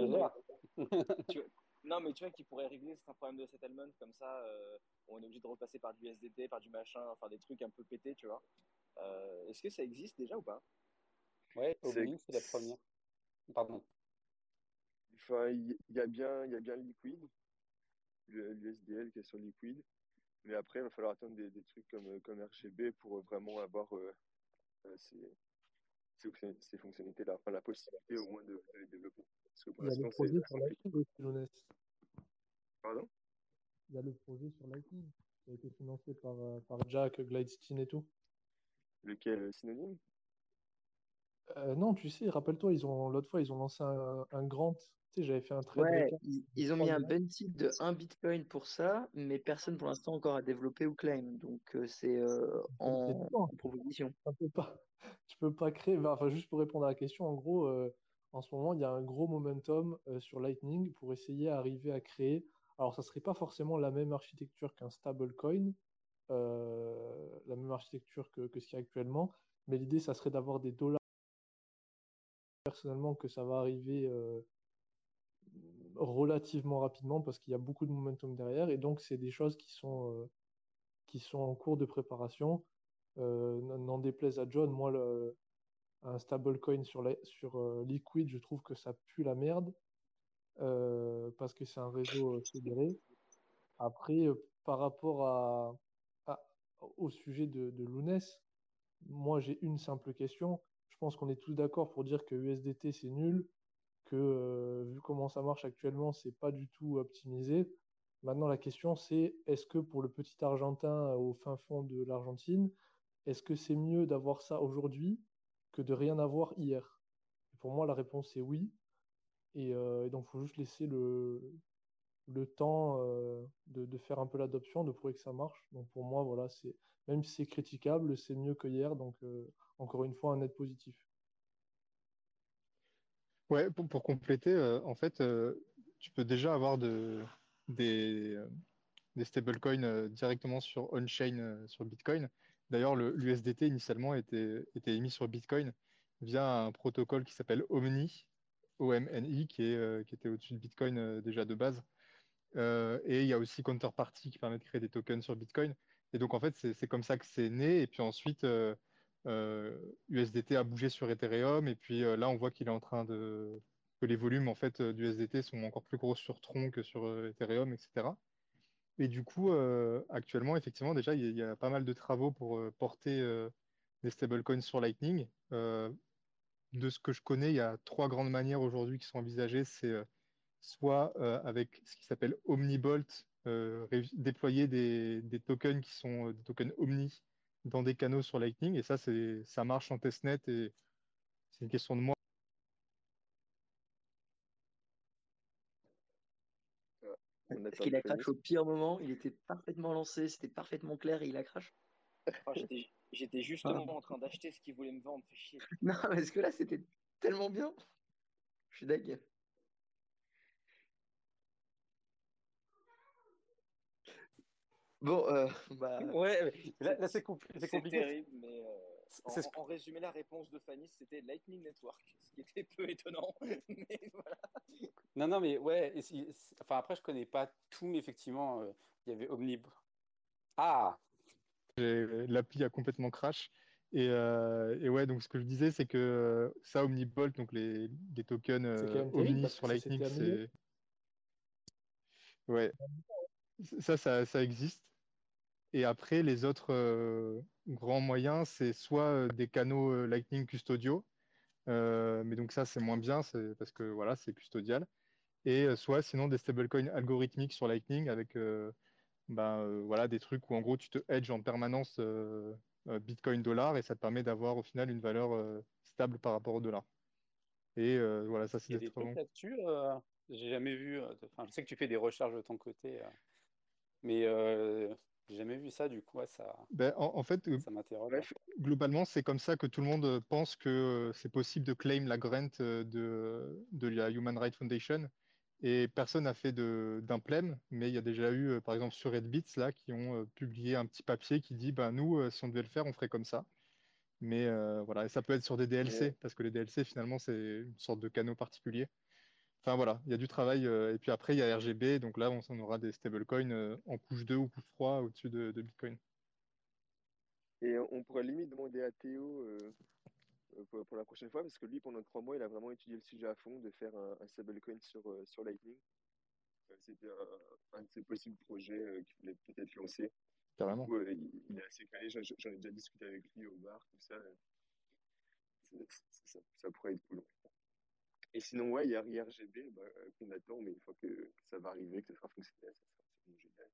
*laughs* Non, mais tu vois, qui pourrait régler un problème de settlement comme ça, euh, on est obligé de repasser par du USDT, par du machin, enfin des trucs un peu pétés, tu vois. Euh, Est-ce que ça existe déjà ou pas? Ouais, c'est la première. Pardon. Enfin, il y, a bien, il y a bien Liquid, l'USDL qui est sur Liquid, mais après, il va falloir attendre des, des trucs comme, comme RGB pour vraiment avoir euh, euh ces, ces, ces fonctionnalités-là, enfin la possibilité au moins de, de les développer. Parce que pour l'instant, c'est. Il y a le projet sur Lightning aussi, Lounès. Pardon? Il y a le projet sur Lightning qui a été financé par, euh, par Jack, Glidestein et tout. Lequel euh, Synonyme euh, Non, tu sais, rappelle-toi, ils ont l'autre fois, ils ont lancé un, un grand. Tu sais, j'avais fait un trade. Ouais, ils, ils, ont mis un bounty de 1 bitcoin pour ça, mais personne pour l'instant encore a développé ou claim. Donc euh, c'est euh, en, en, proposition. Tu peux pas, *laughs* tu peux pas créer. Enfin, juste pour répondre à la question, en gros, en ce moment, il y a un gros momentum sur Lightning pour essayer d'arriver à créer. Alors, ça serait pas forcément la même architecture qu'un stablecoin, la même architecture que, que ce qu'il y a actuellement, mais l'idée, ça serait d'avoir des dollars. Que ça va arriver euh, relativement rapidement parce qu'il y a beaucoup de momentum derrière, et donc c'est des choses qui sont, euh, qui sont en cours de préparation. Euh, N'en déplaise à John, moi, un stablecoin sur, la, sur Liquid, je trouve que ça pue la merde parce que c'est un réseau fédéré. Après, par rapport à, au sujet de, de moi j'ai une simple question. Je pense qu'on est tous d'accord pour dire que USDT c'est nul, que euh, vu comment ça marche actuellement, c'est pas du tout optimisé. Maintenant, la question c'est est-ce que pour le petit Argentin au fin fond de l'Argentine, est-ce que c'est mieux d'avoir ça aujourd'hui que de rien avoir hier? Pour moi, la réponse est oui. Et, euh, donc, il faut juste laisser le, le temps euh, de, faire un peu l'adoption, de prouver que ça marche. Donc, pour moi, voilà, même si c'est critiquable, c'est mieux que hier. Donc, euh, encore une fois, un net positif. Ouais, pour, compléter, euh, en fait, euh, tu peux déjà avoir de, des, stablecoins directement sur on-chain, sur Bitcoin. D'ailleurs, l'USDT initialement était, émis sur Bitcoin via un protocole qui s'appelle Omni, OMNI, qui, euh, qui était au-dessus de Bitcoin euh, déjà de base. Euh, et il y a aussi Counterparty qui permet de créer des tokens sur Bitcoin. Et donc, en fait, c'est comme ça que c'est né. Et puis ensuite, USDT a bougé sur Ethereum. Et puis là, on voit qu'il est en train de. que les volumes en fait, d'USDT sont encore plus gros sur Tron que sur Ethereum, etc. Et du coup, euh, actuellement, effectivement, déjà, il y, a pas mal de travaux pour euh, porter euh, des stablecoins sur Lightning. de ce que je connais, il y a trois grandes manières aujourd'hui qui sont envisagées. C'est soit avec ce qui s'appelle OmniBolt, déployer des, des, tokens qui sont des tokens Omni dans des canaux sur Lightning. Et ça, ça marche en testnet et c'est une question de moi. Est-ce qu'il a crash au pire moment? Il était parfaitement lancé, c'était parfaitement clair et il a crash? Oh, J'étais justement ah. en train d'acheter ce qu'il voulait me vendre, fait chier. *laughs* Non, est-ce que là c'était tellement bien Je suis deg. Bon, euh, *laughs* bah... Ouais, là, là c'est compli compliqué. C'est terrible, mais euh, en, en, résumé, la réponse de Fanny, c'était Lightning Network, ce qui était *laughs* peu étonnant. *laughs* mais voilà. Non, non, mais ouais, enfin après, je connais pas tout, mais effectivement, euh, il y avait Omnib. Ah L'appli a complètement crash. Et, euh, et, ouais, donc ce que je disais, c'est que ça, Omnibolt, donc les, les tokens euh, Omni sur Lightning, c'est. Ouais. Ça, ça, ça, existe. Et après, les autres euh, grands moyens, c'est soit des canaux Lightning custodiaux, mais donc ça, c'est moins bien, parce que voilà, c'est custodial. Et soit sinon des stablecoins algorithmiques sur Lightning avec ben, voilà, des trucs où en gros tu te hedges en permanence Bitcoin dollar et ça te permet d'avoir au final une valeur stable par rapport au dollar. Et voilà, ça c'est des trucs là-dessus. j'ai jamais vu. Enfin, je sais que tu fais des recherches de ton côté, mais j'ai jamais vu ça. Du coup, ça. Ben, en, fait, ça m'interroge. Globalement, c'est comme ça que tout le monde pense que c'est possible de claim la grant de, de la Human Rights Foundation et personne n'a fait d'implème, mais il y a déjà eu, euh, par exemple, sur Redbits, là, qui ont euh, publié un petit papier qui dit, ben, nous, euh, si on devait le faire, on ferait comme ça. Mais voilà, et ça peut être sur des DLC, parce que les DLC, finalement, c'est une sorte de canot particulier. Enfin voilà, il y a du travail. et puis après, il y a RGB, donc là, on, aura des stablecoins en couche 2 ou couche 3 au-dessus de, Bitcoin. Et on pourrait limite demander à Théo euh, pour, la prochaine fois, parce que lui, pendant trois mois, il a vraiment étudié le sujet à fond, de faire un, stablecoin sur, euh, sur Lightning. Euh, c'était un, de ses possibles projets qu'il voulait peut-être lancer. Carrément. il, est assez calé, j'en ai déjà discuté avec lui au bar, tout ça. Ça, pourrait être cool. Et sinon, ouais, il y a RGB bah, qu'on attend, mais une fois que ça va arriver, que ça sera fonctionnel, ça sera génial.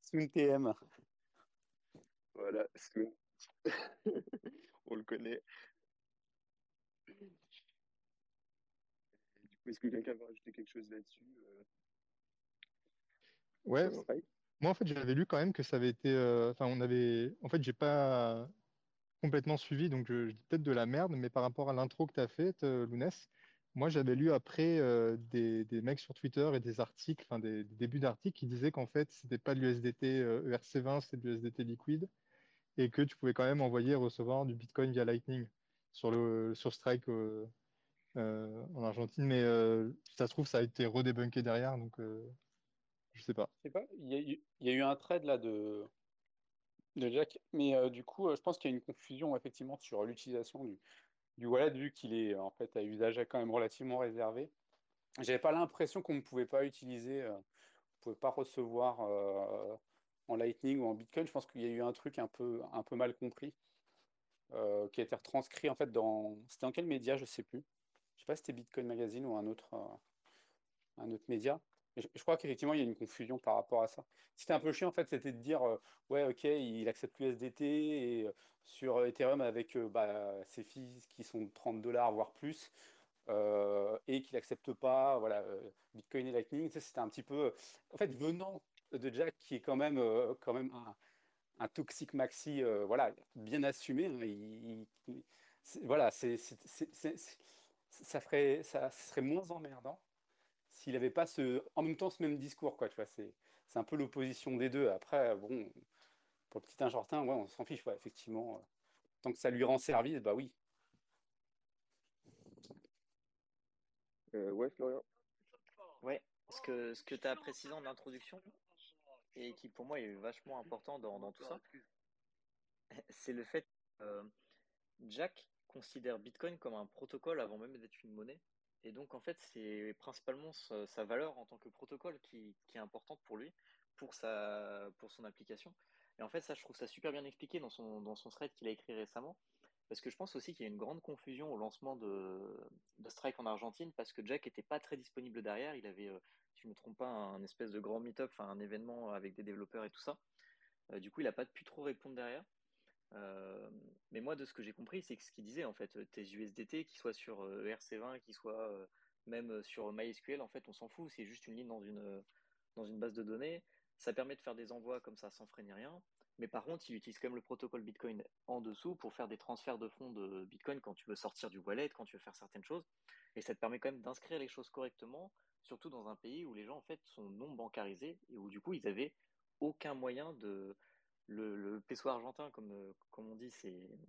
Soon TM. Voilà, Soon. *laughs* On le connaît. Du coup, est-ce que quelqu'un veut rajouter quelque chose là-dessus euh? Ouais. Moi, en fait, j'avais lu quand même que ça avait été. Euh, enfin, on avait. En fait, j'ai pas complètement suivi, donc je, dis peut-être de la merde, mais par rapport à l'intro que tu as faite, Lounès, moi, j'avais lu après des, des, mecs sur Twitter et des articles, enfin des, débuts d'articles qui disaient qu'en fait, c'était pas de l'USDT ERC20, c'est de l'USDT liquide et que tu pouvais quand même envoyer et recevoir du Bitcoin via Lightning sur, le, sur Strike en Argentine. Mais ça se trouve, ça a été redébunké derrière, donc je sais pas. Je sais pas. Il y, a, eu un trade là de, de Jack, mais du coup, je pense qu'il y a une confusion effectivement sur l'utilisation du, wallet vu qu'il est en fait à usage quand même relativement réservé. J'avais pas l'impression qu'on ne pouvait pas utiliser, on pouvait pas recevoir en Lightning ou en Bitcoin, je pense qu'il y a eu un truc un peu, un peu mal compris euh, qui a été retranscrit en fait dans. C'était dans quel média Je sais plus. Je sais pas si c'était Bitcoin Magazine ou un autre, euh, un autre média. Je, crois qu'effectivement, il y a une confusion par rapport à ça. C'était un peu chiant, en fait, c'était de dire, euh, ouais, ok, il accepte l'USDT et sur Ethereum avec bah, ses fees qui sont 30 dollars, voire plus, et qu'il n'accepte pas, voilà, Bitcoin et Lightning. C'était un petit peu, en fait, venant de Jack qui est quand même, euh, quand même un, un toxique maxi euh, voilà, bien assumé. Voilà, ça, ferait, ça serait moins emmerdant s'il n'avait pas ce, en même temps ce même discours. Quoi, tu vois, c'est, c'est un peu l'opposition des deux. Après, bon, pour le petit Injortin, ouais, on s'en fiche, ouais, effectivement. Tant que ça lui rend service, bah oui. Euh, ouais, Florian. Ouais, ce que, ce que tu as précisé en introduction, et qui pour moi est vachement important dans, dans tout ça, c'est le fait que euh, Jack considère Bitcoin comme un protocole avant même d'être une monnaie. Et donc en fait c'est principalement sa, valeur en tant que protocole qui, est importante pour lui, pour, sa, pour son application. Et en fait ça je trouve ça super bien expliqué dans son, dans son thread qu'il a écrit récemment. Parce que je pense aussi qu'il y a une grande confusion au lancement de, de Strike en Argentine parce que Jack n'était pas très disponible derrière. Il avait, euh, si je ne me trompe pas, un espèce de grand meet-up, un événement avec des développeurs et tout ça. Euh, du coup, il n'a pas pu trop répondre derrière. Euh, mais moi, de ce que j'ai compris, c'est que ce qu'il disait, en fait, tes USDT, qu'ils soient sur ERC20, qu'ils soient même sur MySQL, en fait, on s'en fout. C'est juste une ligne dans une, dans une base de données. Ça permet de faire des envois comme ça sans frein ni rien. Mais par contre, il utilise quand même le protocole Bitcoin en dessous pour faire des transferts de fonds de Bitcoin quand tu veux sortir du wallet, quand tu veux faire certaines choses. Et ça te permet quand même d'inscrire les choses correctement, surtout dans un pays où les gens en fait sont non bancarisés et où du coup ils avaient aucun moyen de le, le peso argentin, comme, comme on dit,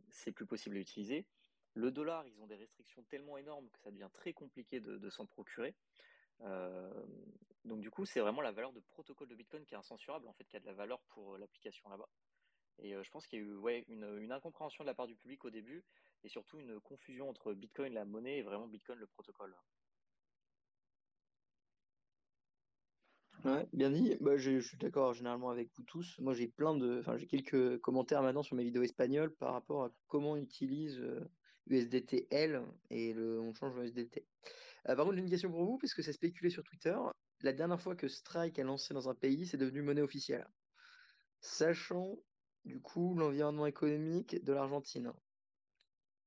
c'est plus possible à utiliser. Le dollar, ils ont des restrictions tellement énormes que ça devient très compliqué de, s'en procurer. Euh, donc du coup, c'est vraiment la valeur de protocole de Bitcoin qui est incensurable, en fait, qui a de la valeur pour euh, l'application là-bas. Et je pense qu'il y a eu une, incompréhension de la part du public au début et surtout une confusion entre Bitcoin, la monnaie, et vraiment Bitcoin, le protocole. Ouais, bien dit. Bah, je, suis d'accord généralement avec vous tous. Moi, j'ai plein de, enfin, j'ai quelques commentaires maintenant sur mes vidéos espagnoles par rapport à comment on utilise USDT L et le, on change USDT. Euh, par contre, j'ai une question pour vous, parce que c'est spéculé sur Twitter. La dernière fois que Strike a lancé dans un pays, c'est devenu monnaie officielle. Sachant, du coup, l'environnement économique de l'Argentine.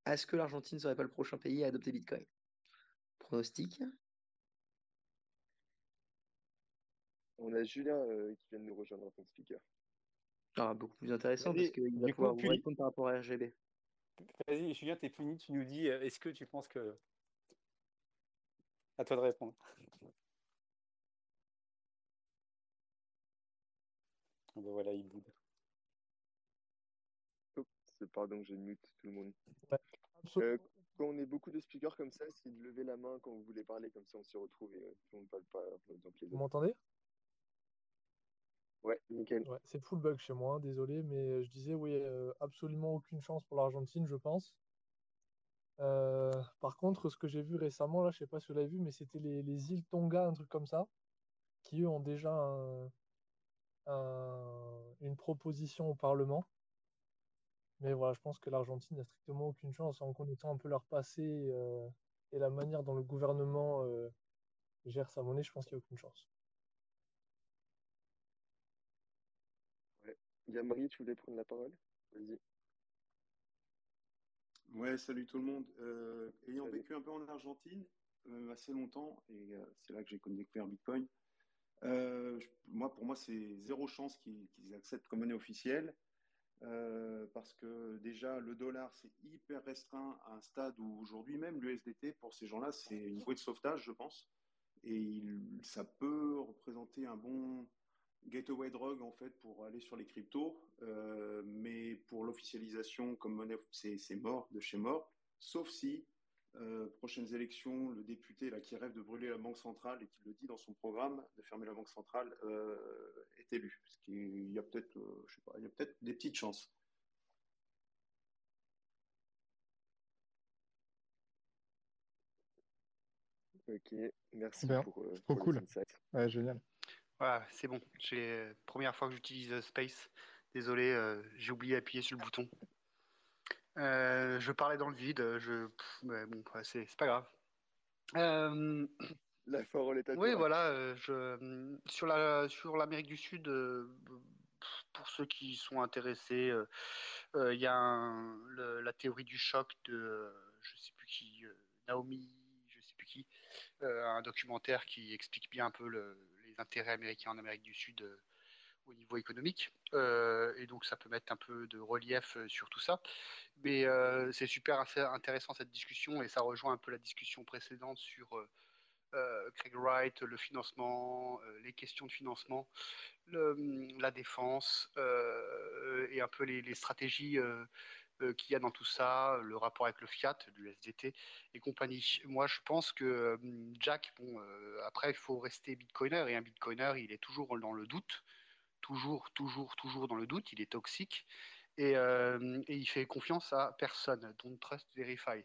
Est-ce que l'Argentine ne serait pas le prochain pays à adopter Bitcoin? Pronostic On a Julien euh, qui vient de nous rejoindre en tant que speaker. Ah, beaucoup plus intéressant parce qu'il va pouvoir vous répondre par rapport à RGB. Vas-y, Julien, t'es fini, tu nous dis, euh, est-ce que tu penses que... À toi de répondre. Ben voilà, il boude. Oh, pardon, j'ai mute tout le monde. Ouais, euh, quand on est beaucoup de speakers comme ça, c'est de lever la main quand vous voulez parler, comme ça on se retrouve et tout le monde parle pas Vous m'entendez? Ouais, nickel. C'est full bug chez moi, hein, désolé, mais je disais, oui, euh, absolument aucune chance pour l'Argentine, je pense. Euh, par contre, ce que j'ai vu récemment, là, je sais pas si vous l'avez vu, mais c'était les, les, îles Tonga, un truc comme ça, qui eux ont déjà une proposition au Parlement. Mais voilà, je pense que l'Argentine n'a strictement aucune chance en connaissant un peu leur passé euh, et la manière dont le gouvernement gère sa monnaie, je pense qu'il n'y a aucune chance. Marie, tu voulais prendre la parole? Vas-y. Ouais, salut tout le monde. Euh, ayant vécu un peu en Argentine euh, assez longtemps, et euh, c'est là que j'ai découvert Bitcoin, moi, pour moi, c'est zéro chance qu'ils acceptent comme monnaie officielle. parce que déjà, le dollar, c'est hyper restreint à un stade où aujourd'hui même l'USDT, pour ces gens-là, c'est une bouée de sauvetage, je pense. Et ça peut représenter un bon, gateway drug en fait pour aller sur les cryptos, euh, mais pour l'officialisation comme monnaie, c'est mort de chez mort, sauf si euh, prochaines élections, le député là qui rêve de brûler la banque centrale et qui le dit dans son programme de fermer la banque centrale euh, est élu. Parce qu'il y a peut-être, je sais pas, il y a peut-être des petites chances. Ok, merci pour, trop cool. Ouais, génial. Voilà, c'est bon. C'est la première fois que j'utilise euh, Space. Désolé, euh, j'ai oublié d'appuyer sur le bouton. Euh, je parlais dans le vide. Je... bon, c'est pas grave. La parole est à toi. Oui, voilà. Je... Sur la sur l'Amérique du Sud, pour ceux qui sont intéressés, il y a la théorie du choc de je sais plus qui, Naomi, je sais plus qui, un documentaire qui explique bien un peu le intérêts américains en Amérique du Sud euh, au niveau économique. Euh, et donc, ça peut mettre un peu de relief euh, sur tout ça. Mais c'est super intéressant cette discussion et ça rejoint un peu la discussion précédente sur Craig Wright, le financement, les questions de financement, la défense et un peu les, stratégies qu'il y a dans tout ça, le rapport avec le fiat, du SDT et compagnie. Moi, je pense que Jack, bon, après, il faut rester bitcoiner et un bitcoiner, il est toujours dans le doute, toujours, toujours, toujours dans le doute, il est toxique et, et il fait confiance à personne. Don't trust, verify.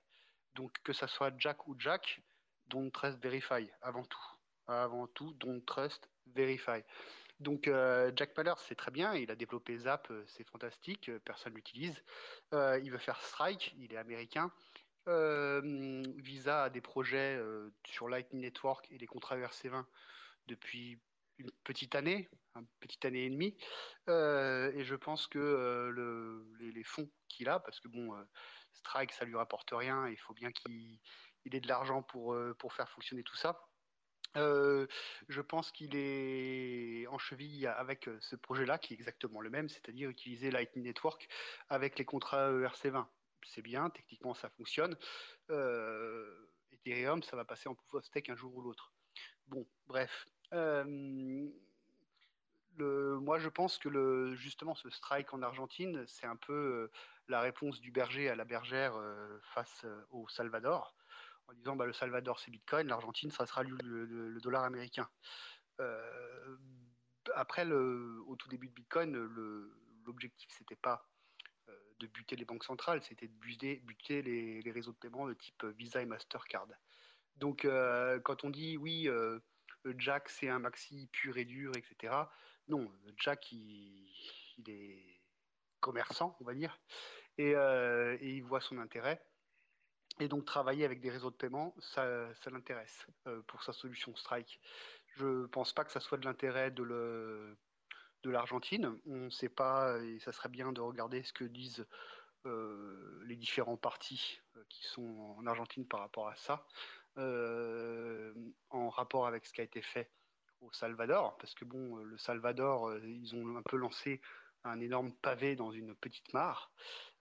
Donc, que ça soit Jack ou Jack, don't trust, verify avant tout. Avant tout, don't trust, verify. Donc Jack Mallers, c'est très bien, il a développé Zap, c'est fantastique, personne l'utilise. il veut faire Strike, il est américain. Visa a des projets sur Lightning Network et les contrats ERC20 depuis une petite année, une petite année et demie. et je pense que le, les, fonds qu'il a, parce que bon, Strike, ça lui rapporte rien, il faut bien qu'il ait de l'argent pour faire fonctionner tout ça. Je pense qu'il est en cheville avec ce projet-là, qui est exactement le même, c'est-à-dire utiliser Lightning Network avec les contrats ERC20. C'est bien, techniquement ça fonctionne. Ethereum, ça va passer en proof of stake un jour ou l'autre. Bon, bref. moi, je pense que justement ce strike en Argentine, c'est un peu la réponse du berger à la bergère face au Salvador en disant bah, le Salvador c'est Bitcoin, l'Argentine ça sera le, dollar américain. Euh, après, le, au tout début de Bitcoin, l'objectif, c'était pas de buter les banques centrales, c'était de buter, buter les, les, réseaux de paiement de type Visa et Mastercard. Donc, quand on dit oui, Jack c'est un maxi pur et dur, etc. Non, Jack il, il est commerçant, on va dire, et, il voit son intérêt. Et donc travailler avec des réseaux de paiement, ça, l'intéresse pour sa solution Strike. Je ne pense pas que ça soit de l'intérêt de l'Argentine. On ne sait pas, et ça serait bien de regarder ce que disent euh, les différents partis euh, qui sont en Argentine par rapport à ça, euh, en rapport avec ce qui a été fait au Salvador, parce que bon, le Salvador, ils ont un peu lancé un énorme pavé dans une petite mare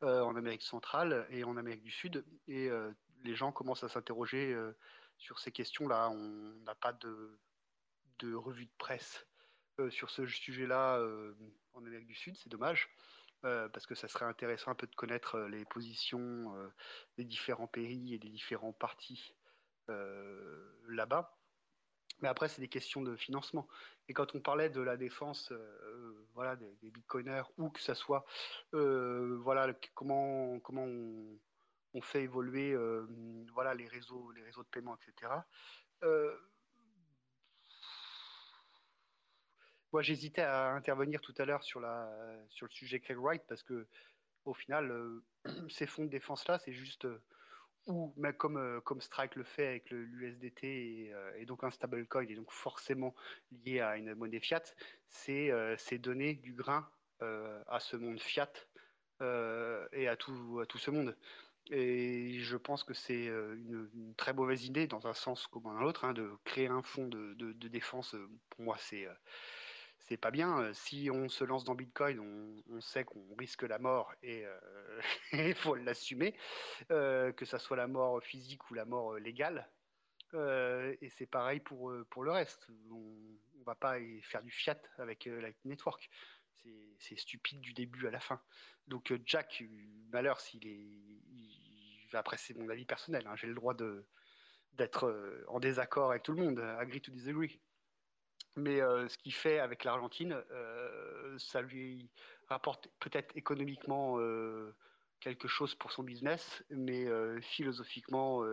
en Amérique centrale et en Amérique du Sud, et les gens commencent à s'interroger sur ces questions-là. On n'a pas de, de revue de presse euh, sur ce sujet-là euh, en Amérique du Sud, c'est dommage. Euh, parce que ça serait intéressant un peu de connaître les positions des différents pays et des différents partis là-bas. Mais après, c'est des questions de financement. Et quand on parlait de la défense voilà, des, bitcoiners, ou que ça soit voilà, comment, comment on, fait évoluer voilà, les, réseaux, les réseaux de paiement, etc. Moi, j'hésitais à intervenir tout à l'heure sur, la, sur le sujet Craig Wright parce que, au final, euh, *clears throat* ces fonds de défense-là, c'est juste euh, ou, mais comme, euh, comme Strike le fait avec l'USDT et, et, donc un stablecoin et donc forcément lié à une monnaie fiat, c'est donner du grain à ce monde fiat et à tout, à tout ce monde. Et je pense que c'est une, très mauvaise idée, dans un sens comme dans l'autre, hein, de créer un fonds de, de, de défense. Pour moi, c'est c'est pas bien. Euh, si on se lance dans Bitcoin, on, sait qu'on risque la mort et euh, *laughs* il faut l'assumer, euh, que ça soit la mort physique ou la mort légale. et c'est pareil pour, pour le reste. On ne va pas faire du fiat avec Lightning Network. C'est stupide du début à la fin. Donc Jack, malheur s'il est... après, c'est mon avis personnel. Hein. J'ai le droit d'être en désaccord avec tout le monde. Agree to disagree. Mais euh, ce qu'il fait avec l'Argentine, euh, ça lui rapporte peut-être économiquement euh, quelque chose pour son business, mais philosophiquement,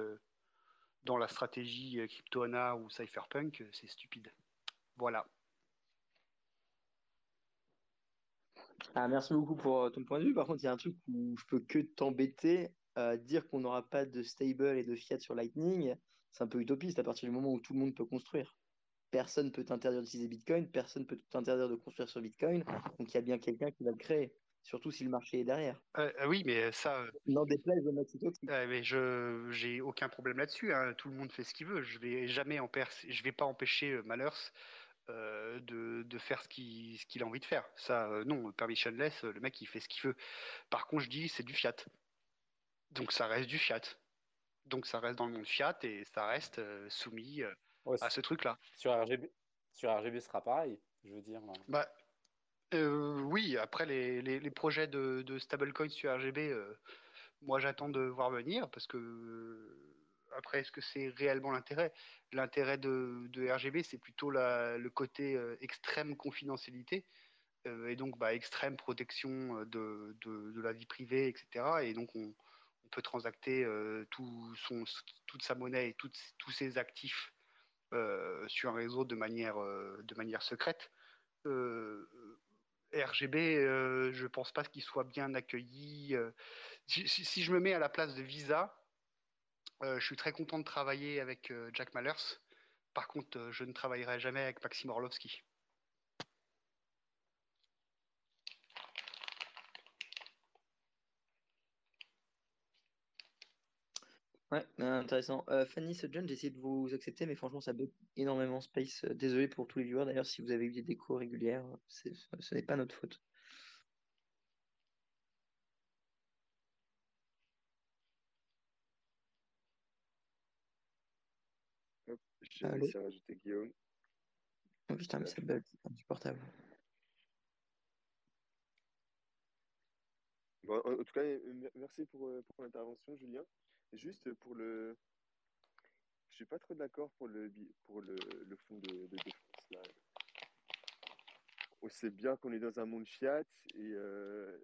dans la stratégie CryptoAna ou Cypherpunk, c'est stupide. Voilà. Ah, merci beaucoup pour ton point de vue. Par contre, il y a un truc où je peux que t'embêter. dire qu'on n'aura pas de stable et de fiat sur Lightning, c'est un peu utopiste à partir du moment où tout le monde peut construire personne ne peut t'interdire d'utiliser Bitcoin, personne ne peut t'interdire de construire sur Bitcoin. Donc il y a bien quelqu'un qui va le créer, surtout si le marché est derrière. Euh, euh, oui, mais ça. Euh, non, déplaise au mais je j'ai aucun problème là-dessus. Hein. Tout le monde fait ce qu'il veut. Je vais jamais en je vais pas empêcher Malheurs de, de, faire ce qu'il ce qu'il a envie de faire. Ça, non, permissionless, le mec il fait ce qu'il veut. Par contre, je dis c'est du fiat. Donc ça reste du fiat. Donc ça reste dans le monde fiat et ça reste soumis à ce truc-là. Sur RGB, sur RGB sera pareil, je veux dire. Bah, euh, oui, après les, les, les projets de, de, stablecoin sur RGB, euh, moi j'attends de voir venir parce que euh, après, est-ce que c'est réellement l'intérêt? L'intérêt de, de, RGB, c'est plutôt la, le côté extrême confidentialité et donc bah, extrême protection de, de, de, la vie privée, etc. Et donc on, on peut transacter tout son, toute sa monnaie et toutes, tous ses actifs euh, sur un réseau de manière, euh, secrète. Euh, RGB, je ne pense pas qu'il soit bien accueilli. Si, je me mets à la place de Visa, je suis très content de travailler avec Jack Mallers. Par contre, je ne travaillerai jamais avec Maxime Orlovski. Ouais, intéressant. Euh, Fanny John, j'ai essayé de vous accepter, mais franchement, ça bug énormément Space. Euh, désolé pour tous les viewers. D'ailleurs, si vous avez eu des décos régulières, ce n'est pas notre faute. Hop, j'ai rajouter Guillaume. Oh putain, mais ça bug, c'est insupportable. Bon, en, tout cas, merci pour, euh, pour l'intervention, Julien. Juste pour le. Je suis pas trop d'accord pour le, pour le, le fond de, défense. Là. on sait bien qu'on est dans un monde fiat et, euh,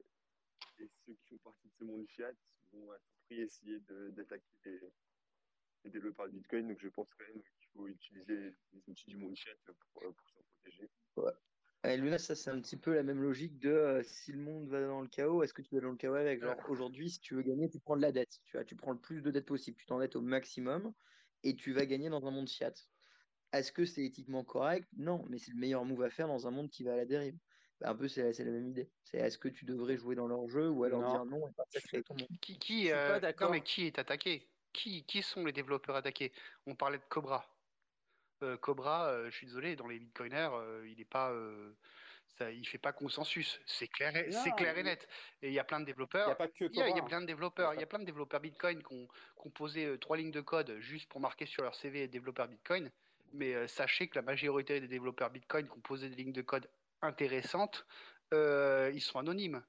et ceux qui font partie de ce monde fiat vont à tout prix essayer d'attaquer les, les, développeurs de Bitcoin. Donc je pense quand même qu'il faut utiliser les outils du monde fiat pour, pour s'en protéger. Ouais. Et Luna, ça c'est un petit peu la même logique de euh, si le monde va dans le chaos, est-ce que tu vas dans le chaos avec? Genre aujourd'hui, si tu veux gagner, tu prends de la dette. Tu, vois, tu prends le plus de dette possible, tu t'endettes au maximum et tu vas gagner dans un monde fiat. Est-ce que c'est éthiquement correct? Non, mais c'est le meilleur move à faire dans un monde qui va à la dérive. Bah, un peu, c'est la même idée. C'est est-ce que tu devrais jouer dans leur jeu ou alors Non. dire non et pas créer ton monde? Qui, Je qui, suis euh, pas non, d'accord. mais qui est attaqué? Qui, qui sont les développeurs attaqués? On parlait de Cobra. Euh, Cobra, euh, je suis désolé, dans les bitcoiners, euh, il est pas, ça, il fait pas consensus. C'est clair, et, c'est clair et net. Et il y a plein de a développeurs. pas que Il y a, il y a Cobra. plein de développeurs. Il y a plein de développeurs Bitcoin qui ont, qui ont posé euh, trois lignes de code juste pour marquer sur leur CV développeur Bitcoin. Mais sachez que la majorité des développeurs Bitcoin qui ont posé des lignes de code intéressantes, ils sont anonymes.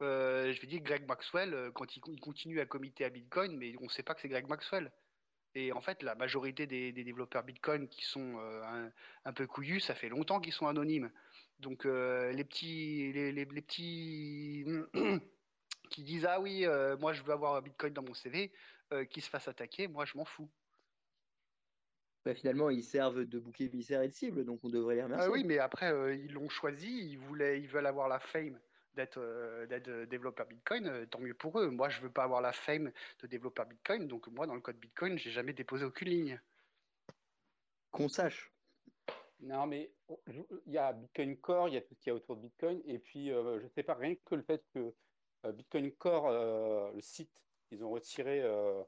Je veux dire, Greg Maxwell, quand il, il continue à committer à Bitcoin, mais on ne sait pas que c'est Greg Maxwell. Et en fait, la majorité des, des développeurs Bitcoin qui sont euh, un, un peu couillus, ça fait longtemps qu'ils sont anonymes. Donc euh, les petits, les, les- les petits *clears throat* qui disent ah oui, euh, moi je veux avoir Bitcoin dans mon CV, qui se fassent attaquer, moi je m'en fous. Bah, Finalement, ils servent de bouc émissaire et de cible, donc on devrait les Ah remercier. oui, mais après ils l'ont choisi, ils voulaient, ils veulent avoir la fame d'être euh, euh, développeur Bitcoin, euh, tant mieux pour eux. Moi je veux pas avoir la fame de développeur Bitcoin, donc moi dans le code Bitcoin j'ai jamais déposé aucune ligne. Qu'on sache. Non, mais je- il y a Bitcoin Core, il y a tout ce qu'il y a autour de Bitcoin. Et puis, euh, je sais pas, rien que le fait que euh, Bitcoin Core, euh, le site, ils ont retiré, euh,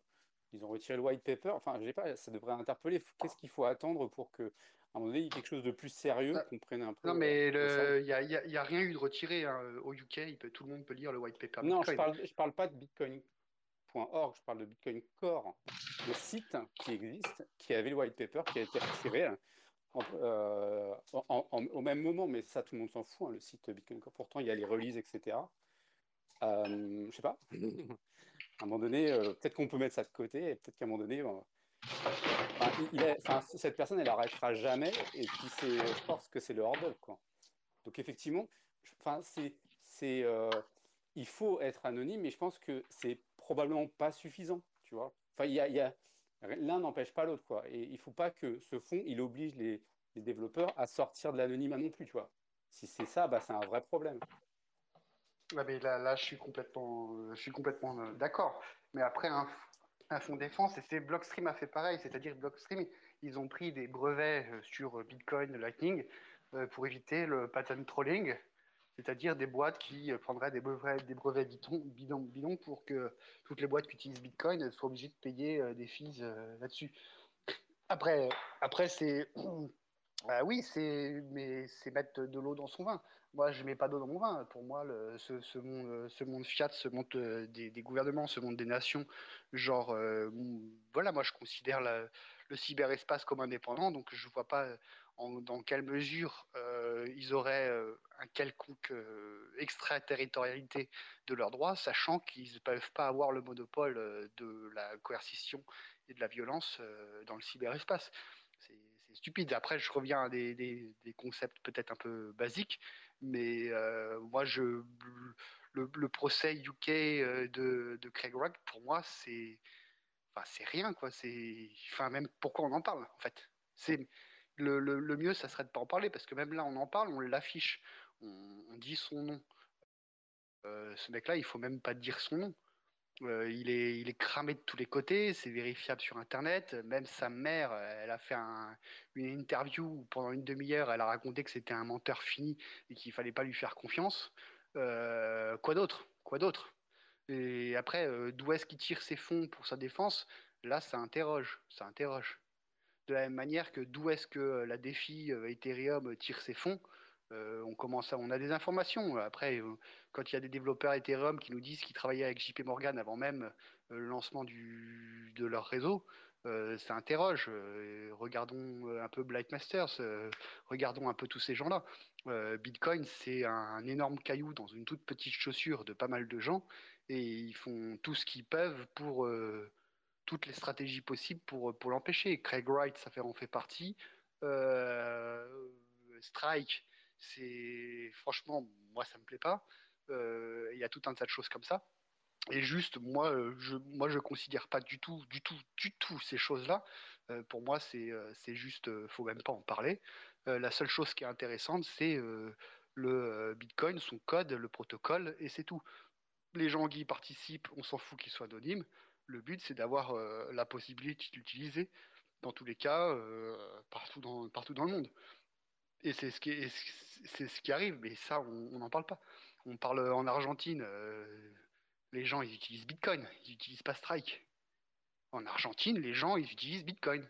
ils ont retiré le white paper. Enfin, je sais pas, ça devrait interpeller. Qu'est-ce qu'il faut attendre pour que, à un moment donné, il y ait quelque chose de plus sérieux, qu'on prenne un peu Non, euh, mais il y a, il y a- y a rien eu de retiré hein. Au UK, il peut, tout le monde peut lire le white paper Non, je parle, je parle pas de Bitcoin.org, je parle de Bitcoin Core, le site qui existe, qui avait le white paper, qui a été retiré en- euh, en- en- au même moment, mais ça, tout le monde s'en fout, hein, le site Bitcoin Core. Pourtant, il y a les releases, etc. Euh, je sais pas. *laughs* À un moment donné, euh, peut-être qu'on peut mettre ça de côté, et peut-être qu'à un moment donné, bon, cette personne, elle arrêtera jamais, et puis je pense que c'est le hors-d'œuvre. Donc effectivement, enfin, c'est, c'est, euh, il faut être anonyme, mais je pense que c'est probablement pas suffisant, tu vois. Enfin, y y a- l'un n'empêche pas l'autre, quoi. Et il faut pas que ce fonds, il oblige les, développeurs à sortir de l'anonymat non plus, tu vois. Si c'est ça, bah, c'est un vrai problème. Là, je suis complètement, je suis complètement euh, d'accord. Mais après, un, un fonds défense, et c'est Blockstream a fait pareil, c'est-à-dire Blockstream, ils ont pris des brevets euh, sur euh, Bitcoin, Lightning, euh, pour éviter le patent trolling, c'est-à-dire des boîtes qui prendraient des brevets, des brevets bidons, bidons, bidons pour que toutes les boîtes qui utilisent Bitcoin soient obligées de payer des fees là-dessus. Après, après c'est *clears throat* Ah oui, c'est mais c'est mettre de l'eau dans son vin. Moi, je mets pas d'eau dans mon vin. Pour moi, le- ce, monde, euh, ce monde fiat, ce monde euh, des, gouvernements, ce monde des nations, genre, euh, voilà, moi, je considère la- le cyberespace comme indépendant, donc je vois pas en- dans quelle mesure ils auraient un quelconque extraterritorialité de leurs droits, sachant qu'ils ne peuvent pas avoir le monopole de la coercition et de la violence dans le cyberespace. Stupide. Après, je reviens à des, concepts peut-être un peu basiques, mais euh, moi, je, le, procès UK euh, de, Craig Wright, pour moi, c'est enfin, rien, quoi. C'est, enfin, même pourquoi on en parle, en fait? C'est le, mieux, ça serait de pas en parler, parce que même là, on en parle, on l'affiche, on, on dit son nom. Euh, ce mec-là, il faut même pas dire son nom. Euh, il est, cramé de tous les côtés, c'est vérifiable sur Internet. Même sa mère, elle a fait un- une interview où pendant une demi-heure, elle a raconté que c'était un menteur fini et qu'il fallait pas lui faire confiance. Euh, quoi d'autre? Quoi d'autre? Et après, euh, d'où est-ce qu'il tire ses fonds pour sa défense? Là, ça interroge, ça interroge. De la même manière que d'où est-ce que la défi Ethereum tire ses fonds, euh, on commence à, on a des informations. Après, euh, quand il y a des développeurs Ethereum qui nous disent qu'ils travaillaient avec JP Morgan avant même euh, le lancement de leur réseau, ça interroge. Regardons un peu Blight Masters, regardons un peu tous ces gens-là. Bitcoin, c'est un, énorme caillou dans une toute petite chaussure de pas mal de gens et ils font tout ce qu'ils peuvent pour toutes les stratégies possibles pour, pour l'empêcher. Craig Wright, ça fait, en fait partie. Strike, C'est franchement, moi, ça me plaît pas. Il y a tout un tas de choses comme ça. Et juste, moi, je, moi, je considère pas du tout, du tout, du tout ces choses-là. pour moi, c'est, c'est juste, faut même pas en parler. la seule chose qui est intéressante, c'est le Bitcoin, son code, le protocole, et c'est tout. Les gens qui y participent, on s'en fout qu'ils soient anonymes. Le but, c'est d'avoir la possibilité de l'utiliser, dans tous les cas, partout, dans, partout dans le monde. Et c'est ce qui, c'est ce qui arrive, mais ça, on n'en parle pas. On parle en Argentine, les gens, ils utilisent Bitcoin, ils n'utilisent pas Strike. En Argentine, les gens, ils utilisent Bitcoin.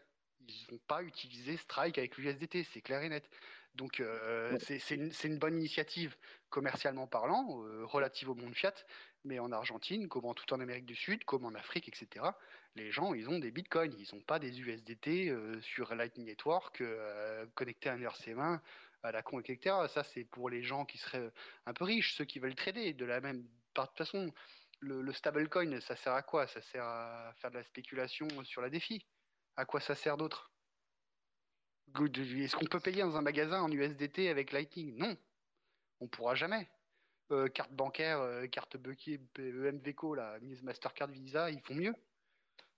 Ils vont pas utiliser Strike avec l'USDT, c'est clair et net. Donc euh, c'est une, bonne initiative commercialement parlant, euh, relative au monde fiat, mais en Argentine, comme en tout en Amérique du Sud, comme en Afrique, etc., les gens, ils ont des bitcoins, ils n'ont pas des USDT euh, sur Lightning Network connectés à un RC20 à la con, etc. Ça, c'est pour les gens qui seraient un peu riches, ceux qui veulent trader. De la même de toute façon, le, le stablecoin, ça sert à quoi? Ça sert à faire de la spéculation sur la défi. À quoi ça sert d'autre? Est-ce qu'on peut payer dans un magasin en USDT avec Lightning? Non, on pourra jamais. Euh, carte bancaire, euh, carte Bucky, EMVCO, la Mastercard Visa, ils font mieux.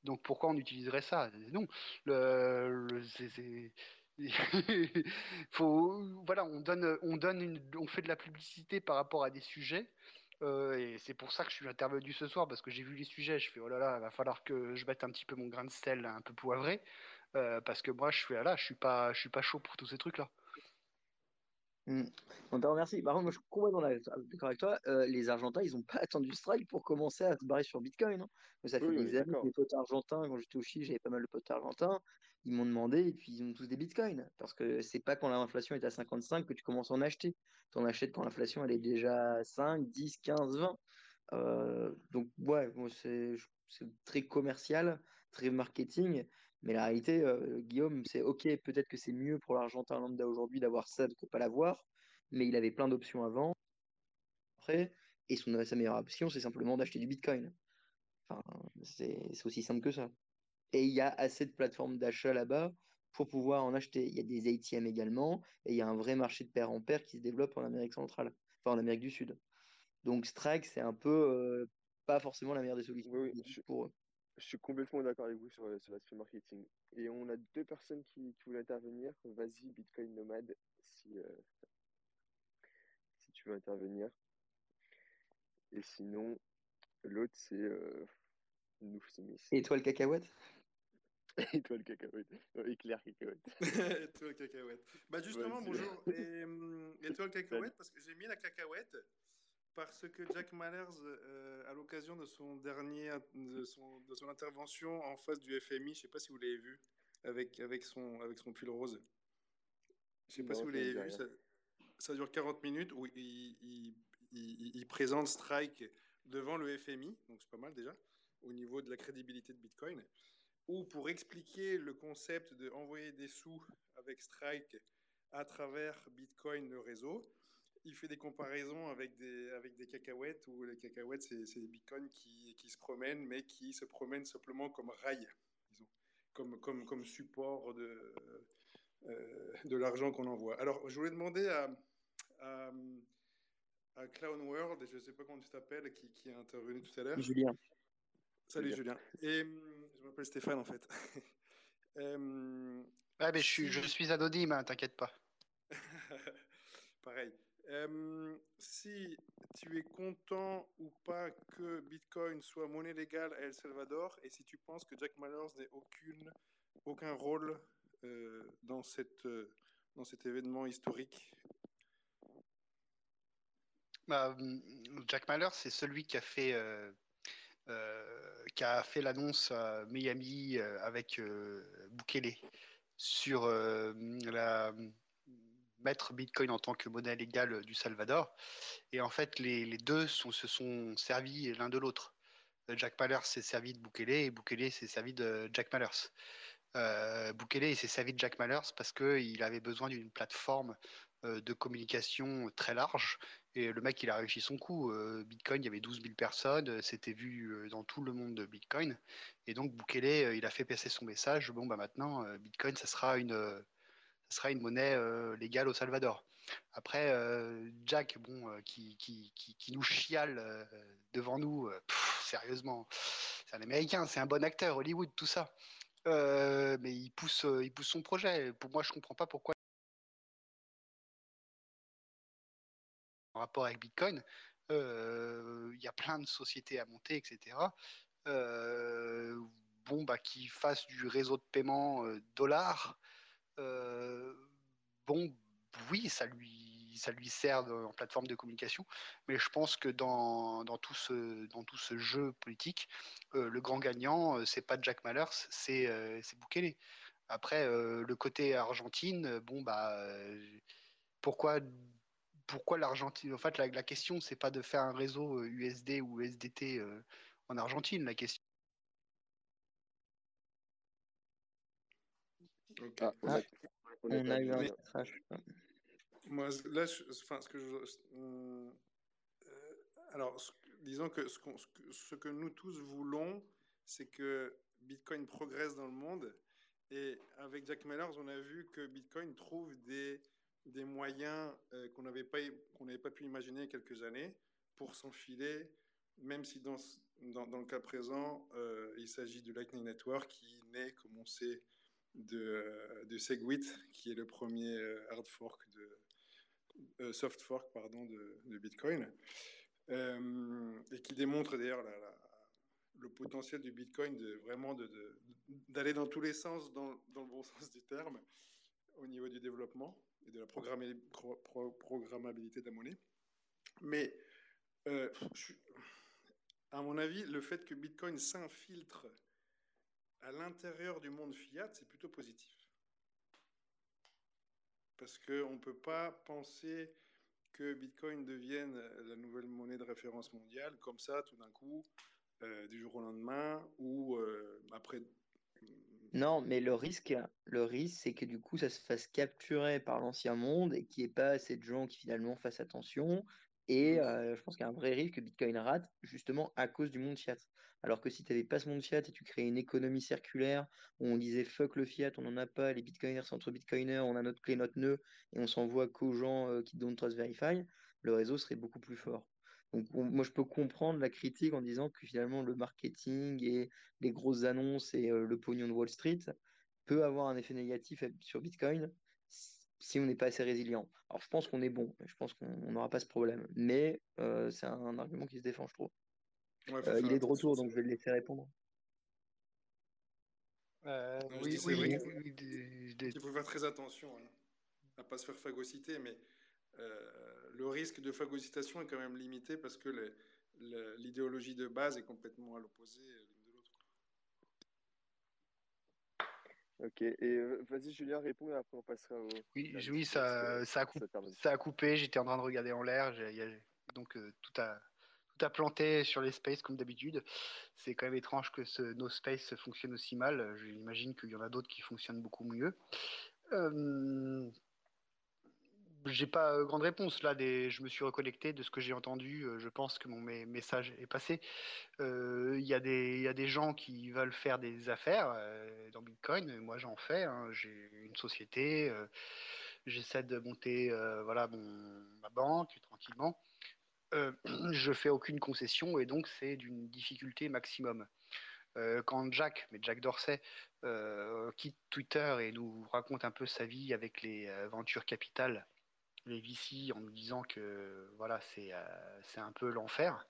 Donc pourquoi on utiliserait ça? Non. *laughs* Faut, voilà, on donne, on donne une, on fait de la publicité par rapport à des sujets. Euh, et c'est pour ça que je suis intervenu ce soir parce que j'ai vu les sujets. Je fais oh là là, va falloir que je mette un petit peu mon grain de sel un peu poivré. Euh, parce que moi, je suis là, je suis pas, je suis pas chaud pour tous ces trucs-là. Mmh. On te remercie. Par contre, moi, je suis complètement d'accord avec toi. Euh, les Argentins, ils n'ont pas attendu strike pour commencer à se barrer sur Bitcoin. Hein. Ça fait des années que les potes argentins, quand j'étais au Chili, j'avais pas mal de potes argentins, ils m'ont demandé et puis ils ont tous des Bitcoins. Parce que c'est pas quand l'inflation est à 55 que tu commences à en acheter. Tu en achètes quand l'inflation elle est déjà à 5, 10, 15, 20. donc, ouais, c'est très commercial, très marketing. Mais la réalité, euh, Guillaume, c'est ok, peut-être que c'est mieux pour l'Argentin lambda aujourd'hui d'avoir ça que pas l'avoir, mais il avait plein d'options avant. Après, et son, sa meilleure option, c'est simplement d'acheter du Bitcoin. Enfin, c'est aussi simple que ça. Et il y a assez de plateformes d'achat là-bas pour pouvoir en acheter. Il y a des ATM également, et il y a un vrai marché de pair en pair qui se développe en Amérique centrale, enfin en Amérique du Sud. Donc Strike, c'est un peu euh, pas forcément la meilleure des solutions pour eux. Je suis complètement d'accord avec vous sur, sur l'aspect marketing. Et on a deux personnes qui, qui voulaient intervenir. Vas-y, Bitcoin Nomade, si, euh, si tu veux intervenir. Et sinon, l'autre, c'est euh, Nouf Smith. Étoile cacahuète? *laughs* Étoile cacahuète. éclair cacahuète. *laughs* étoile cacahuète. Bah justement, bonjour. Et, étoile *laughs* cacahuète, parce que j'ai mis la cacahuète parce que Jack Mallers, euh, à l'occasion de son dernier, de son, de son, intervention en face du FMI, je ne sais pas si vous l'avez vu, avec, avec, son, avec son pull rose. Je ne sais pas si vous l'avez vu, ça, ça, dure 40 minutes où il, il, il, il, présente Strike devant le FMI, donc c'est pas mal déjà, au niveau de la crédibilité de Bitcoin, ou pour expliquer le concept d'envoyer des sous avec Strike à travers Bitcoin, le réseau il fait des comparaisons avec des, avec des cacahuètes, où les cacahuètes, c'est des bitcoins qui, qui, se promènent, mais qui se promènent simplement comme rail, disons, comme, comme, comme support de, euh, de l'argent qu'on envoie. Alors, je voulais demander à, à, à Clown World, je ne sais pas comment tu t'appelles, qui, qui est intervenu tout à l'heure. Julien. Salut Julien. Et je m'appelle Stéphane en fait. *laughs* euh, ah, mais je suis, je suis anonyme, hein, t'inquiète pas. *laughs* Pareil. Euh, si tu es content ou pas que Bitcoin soit monnaie légale à El Salvador et si tu penses que Jack Mallers n'ait aucun rôle euh, dans, cette, euh, dans cet événement historique? Bah, Jack Mallers, c'est celui qui a fait, qui a fait l'annonce à Miami avec Bukele sur la mettre Bitcoin en tant que monnaie légale euh, du Salvador. Et en fait, les, les deux se sont servis l'un de l'autre. Euh, Jack Mallers s'est servi de Bukele et Bukele s'est servi de Jack Mallers. Euh, Bukele s'est servi de Jack Mallers parce qu'il avait besoin d'une plateforme euh, de communication très large et le mec il a réussi son coup. Bitcoin, il y avait 12 000 personnes, c'était vu dans tout le monde de Bitcoin et donc Bukele il a fait passer son message. Bon bah maintenant Bitcoin ça sera une ce sera une monnaie légale au Salvador. Après, Jack, bon, qui, qui, qui, nous chiale devant nous, sérieusement, c'est un Américain, c'est un bon acteur, Hollywood, tout ça. mais il pousse, il pousse son projet. Pour moi, je comprends pas pourquoi. En rapport avec Bitcoin, il y a plein de sociétés à monter, etc. bon, bah, qui fassent du réseau de paiement dollars. Bon, oui, ça lui, ça lui sert en plateforme de communication, mais je pense que dans, dans, tout, ce, dans tout ce jeu politique, le grand gagnant, c'est pas Jack Mallers, c'est euh. Après, le côté Argentine, bon, bah, pourquoi pourquoi l'Argentine En fait, la, la question, c'est pas de faire un réseau USD ou USDT en Argentine. La question. Ah, on a eu un crash. Moi, là, enfin, ce que je, euh, alors, disons que ce, ce, que nous tous voulons, c'est que Bitcoin progresse dans le monde. Et avec Jack Mallers, on a vu que Bitcoin trouve des des moyens euh, qu'on n'avait pas, qu'on n'avait pas pu imaginer il y a quelques années pour s'enfiler, même si dans, dans, dans le cas présent, euh, il s'agit du Lightning Network qui naît, comme on sait, de, euh, de Segwit, qui est le premier hard fork de, soft fork pardon, de, Bitcoin, et qui démontre d'ailleurs le potentiel du Bitcoin de vraiment d'aller dans tous les sens, dans, le bon *laughs* sens du terme, au niveau du développement et de la programmabilité de la monnaie. Mais euh, à mon avis, le fait que Bitcoin s'infiltre à l'intérieur du monde fiat, c'est plutôt positif. Parce qu'on ne peut pas penser que Bitcoin devienne la nouvelle monnaie de référence mondiale, comme ça, tout d'un coup, euh, du jour au lendemain, ou euh, après non, mais le risque, le risque, c'est que du coup, ça se fasse capturer par l'ancien monde et qu'il n'y ait pas assez de gens qui finalement fassent attention. Et euh, je pense qu'il y a un vrai risque que Bitcoin rate justement à cause du monde fiat. Alors que si tu n'avais pas ce monde fiat et tu créais une économie circulaire où on disait fuck le fiat, on n'en a pas, les bitcoiners sont entre bitcoiners, on a notre clé, notre nœud et on s'envoie qu'aux gens euh, qui don't trust verify, le réseau serait beaucoup plus fort. Donc, moi, je peux comprendre la critique en disant que finalement, le marketing et les grosses annonces et euh, le pognon de Wall Street peut avoir un effet négatif sur Bitcoin si on n'est pas assez résilient. Alors, je pense qu'on est bon, je pense qu'on n'aura pas ce problème, mais euh, c'est un, argument qui se défend, je trouve. Euh, il est de retour, donc je vais le laisser répondre. oui, oui, il faut faire très attention hein, à ne pas se faire phagocyter, mais le risque de phagocytation est quand même limité parce que l'idéologie de base est complètement à l'opposé l'une de l'autre. Ok, et euh, vas-y Julien, réponds et après on passera au... Oui, oui ça, ça, a coupé, ça, a coupé, j'étais en train de regarder en l'air, donc euh, tout, a, tout a planté sur les spaces comme d'habitude. C'est quand même étrange que ce, nos spaces fonctionnent aussi mal, j'imagine qu'il y en a d'autres qui fonctionnent beaucoup mieux. Euh, j'ai pas euh, grande réponse là. Je me suis reconnecté de ce que j'ai entendu. Euh, je pense que mon message est passé. Euh, il y, a des... gens qui veulent faire des affaires dans Bitcoin. Moi, j'en fais. Hein. J'ai une société. J'essaie de monter ma banque tranquillement. *clears throat* je fais aucune concession et donc c'est d'une difficulté maximum. quand Jack, mais Jack Dorsey, quitte Twitter et nous raconte un peu sa vie avec les ventures capitales les VC en nous disant que voilà c'est euh, un peu l'enfer.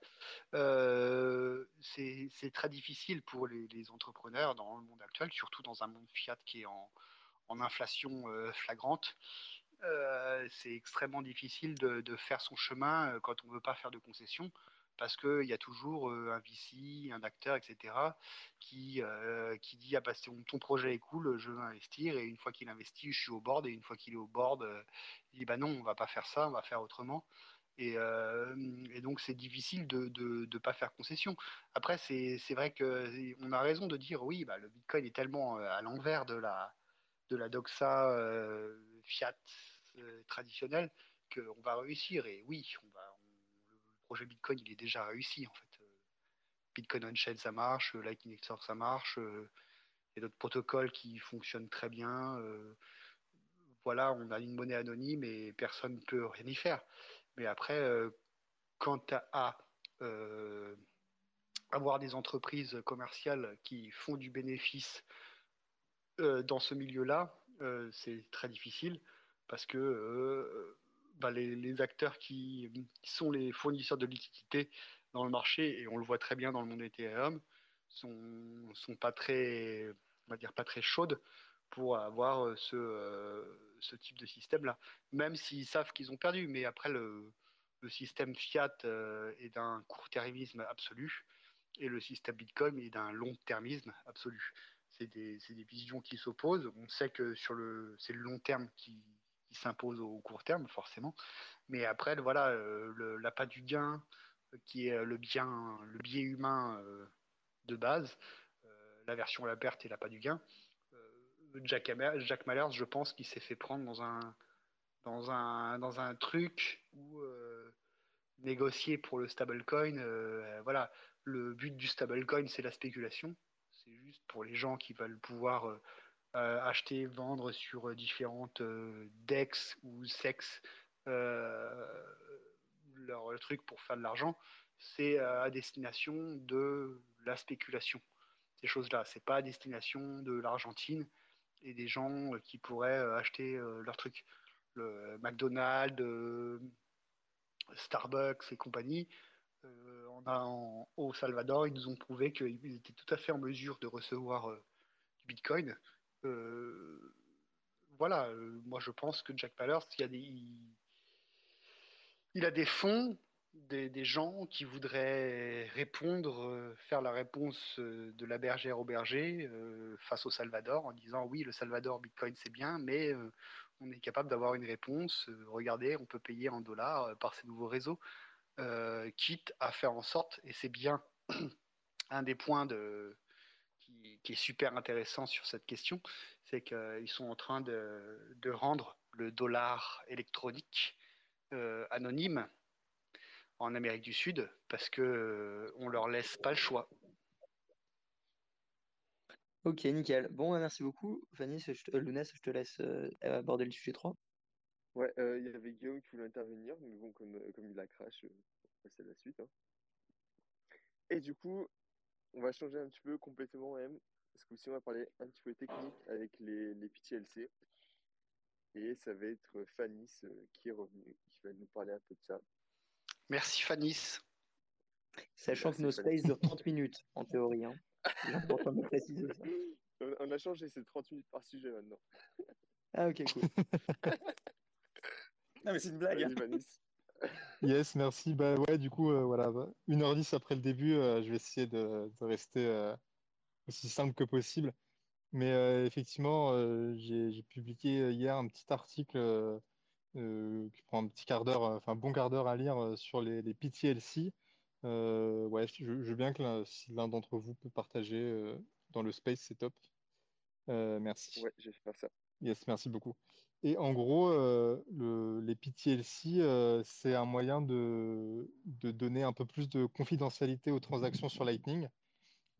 Euh, c'est très difficile pour les, entrepreneurs dans le monde actuel, surtout dans un monde fiat qui est en, en inflation euh, flagrante. c'est extrêmement difficile de, faire son chemin quand on ne veut pas faire de concessions parce qu'il y a toujours un VC, un acteur, etc., qui, qui dit ah bah, ton projet est cool, je veux investir, et une fois qu'il investit, je suis au board, et une fois qu'il est au board, il dit bah non, on va pas faire ça, on va faire autrement. Et, et donc c'est difficile de ne de, pas faire concession. Après, c'est vrai qu'on a raison de dire oui, bah, le Bitcoin est tellement à l'envers de la, de la doxa fiat traditionnelle qu'on va réussir. Et oui, on va, projet Bitcoin, il est déjà réussi en fait. Euh, Bitcoin on-chain, ça marche, euh, Lightning Network, ça marche. Euh, il y a d'autres protocoles qui fonctionnent très bien. voilà, on a une monnaie anonyme et personne ne peut rien y faire. Mais après, quant à avoir des entreprises commerciales qui font du bénéfice dans ce milieu-là, c'est très difficile parce que bah, les, acteurs qui, sont les fournisseurs de liquidités dans le marché, et on le voit très bien dans le monde Ethereum, sont, sont pas très, on va dire pas très chaudes pour avoir ce, ce type de système-là. Même s'ils savent qu'ils ont perdu, mais après le, système fiat est d'un court-termisme absolu et le système Bitcoin est d'un long-termisme absolu. C'est des, des, visions qui s'opposent. On sait que c'est le long terme qui, s'impose au court terme, forcément. Mais après, voilà, euh, l'appât du gain, qui est le bien, le biais humain euh, de base, euh, la version à la perte et l'appât du gain. Jack, Jack Mallers, je pense qu'il s'est fait prendre dans un, dans un, dans un truc où négocier pour le stablecoin, voilà, le but du stablecoin, c'est la spéculation. C'est juste pour les gens qui veulent pouvoir euh, acheter, vendre sur euh, différentes euh, DEX ou SEX leur truc pour faire de l'argent, c'est à destination de la spéculation. Ces choses-là, c'est pas à destination de l'Argentine et des gens qui pourraient acheter leur truc. McDonald's, Starbucks et compagnie, au Salvador, ils nous ont prouvé qu'ils étaient tout à fait en mesure de recevoir du Bitcoin euh, voilà, euh, moi je pense que Jack Palmer, il, a des, fonds, des, gens qui voudraient répondre, euh, faire la réponse de la bergère au berger face au Salvador en disant oui, le Salvador, Bitcoin c'est bien, mais on est capable d'avoir une réponse. regardez, on peut payer en dollars par ces nouveaux réseaux, quitte à faire en sorte, et c'est bien *clears throat* un des points de, qui, est super intéressant sur cette question, c'est qu'ils sont en train de, rendre le dollar électronique euh, anonyme en Amérique du Sud parce que euh, on leur laisse pas le choix. Ok, nickel. Bon, merci beaucoup. Fanny, je te, euh, je te laisse aborder le sujet 3. Ouais, il y avait Guillaume qui voulait intervenir, mais bon, comme, comme il a crash, on va la suite. Hein. Et du coup, on va changer un petit peu complètement même, parce que aussi on va parler un petit peu technique avec les, les PTLC. Et ça va être Fanis euh, qui est revenu, qui va nous parler un peu de ça. Merci Fanis. Sachant que nos spaces durent 30 minutes en théorie. Hein. important de préciser *laughs* ça. On a changé, c'est 30 minutes par sujet maintenant. Ah ok, cool. *laughs* non mais c'est une blague. Hein. Yes, merci. Bah ouais, du coup, euh, voilà, 1h10 après le début, euh, je vais essayer de, rester euh, aussi simple que possible. Mais effectivement, j'ai publié hier un petit article qui prend un petit quart d'heure, enfin un bon quart d'heure à lire sur les, PTLC. ouais, je, veux bien que si l'un d'entre vous peut partager dans le space, c'est top. merci. Ouais, je ça. Yes, merci beaucoup. Et en gros, euh, les PTLC, euh, c'est un moyen de, donner un peu plus de confidentialité aux transactions sur Lightning,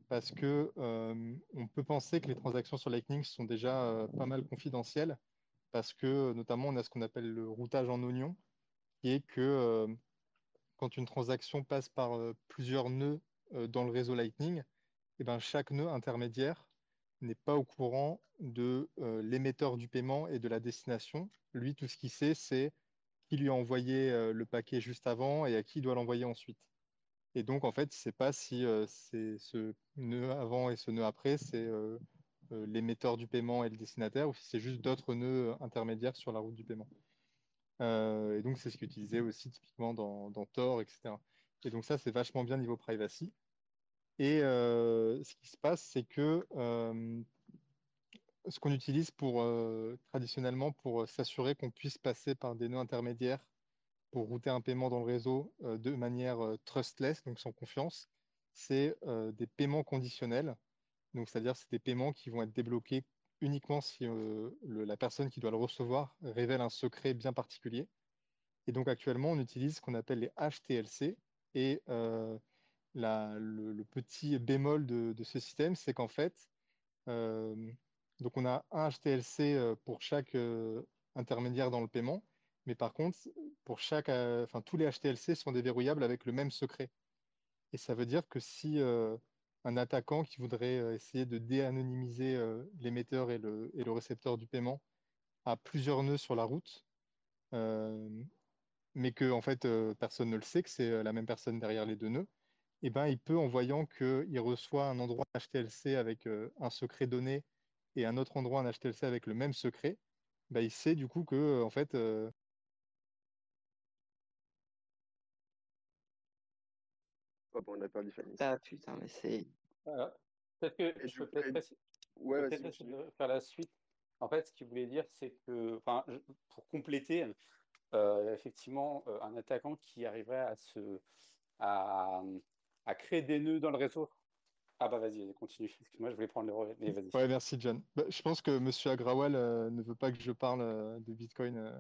parce que euh, on peut penser que les transactions sur Lightning sont déjà pas mal confidentielles, parce que notamment on a ce qu'on appelle le routage en oignon, qui est que quand une transaction passe par plusieurs nœuds dans le réseau Lightning, eh ben, chaque nœud intermédiaire n'est pas au courant de euh, l'émetteur du paiement et de la destination. Lui, tout ce qu'il sait, c'est qui lui a envoyé euh, le paquet juste avant et à qui il doit l'envoyer ensuite. Et donc, en fait, il ne sait pas si euh, ce nœud avant et ce nœud après, c'est l'émetteur du paiement et le destinataire, ou si c'est juste d'autres nœuds intermédiaires sur la route du paiement. et donc, c'est ce qu'il utilisait aussi typiquement dans, dans Tor, etc. Et donc, ça, c'est vachement bien niveau privacy. Et euh, ce qui se passe, c'est que euh, ce qu'on utilise pour, euh, traditionnellement pour s'assurer qu'on puisse passer par des nœuds intermédiaires pour router un paiement dans le réseau de manière trustless, donc sans confiance, c'est des paiements conditionnels. Donc, c'est-à-dire c'est des paiements qui vont être débloqués uniquement si la personne qui doit le recevoir révèle un secret bien particulier. Et donc actuellement, on utilise ce qu'on appelle les HTLC. Et le, petit bémol de, ce système, c'est qu'en fait, euh, donc on a un HTLC euh, pour chaque euh, intermédiaire dans le paiement. Mais par contre, pour chaque, tous les HTLC sont déverrouillables avec le même secret. Et ça veut dire que si un attaquant qui voudrait essayer de déanonymiser l'émetteur et le, et le récepteur du paiement a plusieurs nœuds sur la route, mais que en fait personne ne le sait, que c'est la même personne derrière les deux nœuds, eh ben, il peut, en voyant qu'il reçoit un endroit HTLC avec un secret donné et un autre endroit un HTLC avec le même secret, ben, il sait du coup que en fait Oh, bon, on a perdu Fanny. Ah putain, mais c'est. Voilà. Peut-être que Et je peux peut-être préciser- Ouais, faire la suite. En fait, ce qu'il voulait dire, c'est que, enfin, je- pour compléter, euh, effectivement, euh, un attaquant qui arriverait à se, à, à créer des nœuds dans le réseau. Ah bah vas-y, continue. Excuse-moi, je voulais prendre le relais, mais vas-y. Ouais, merci John. Bah, je pense que Monsieur Agrawal euh, ne veut pas que je parle euh, de Bitcoin. euh.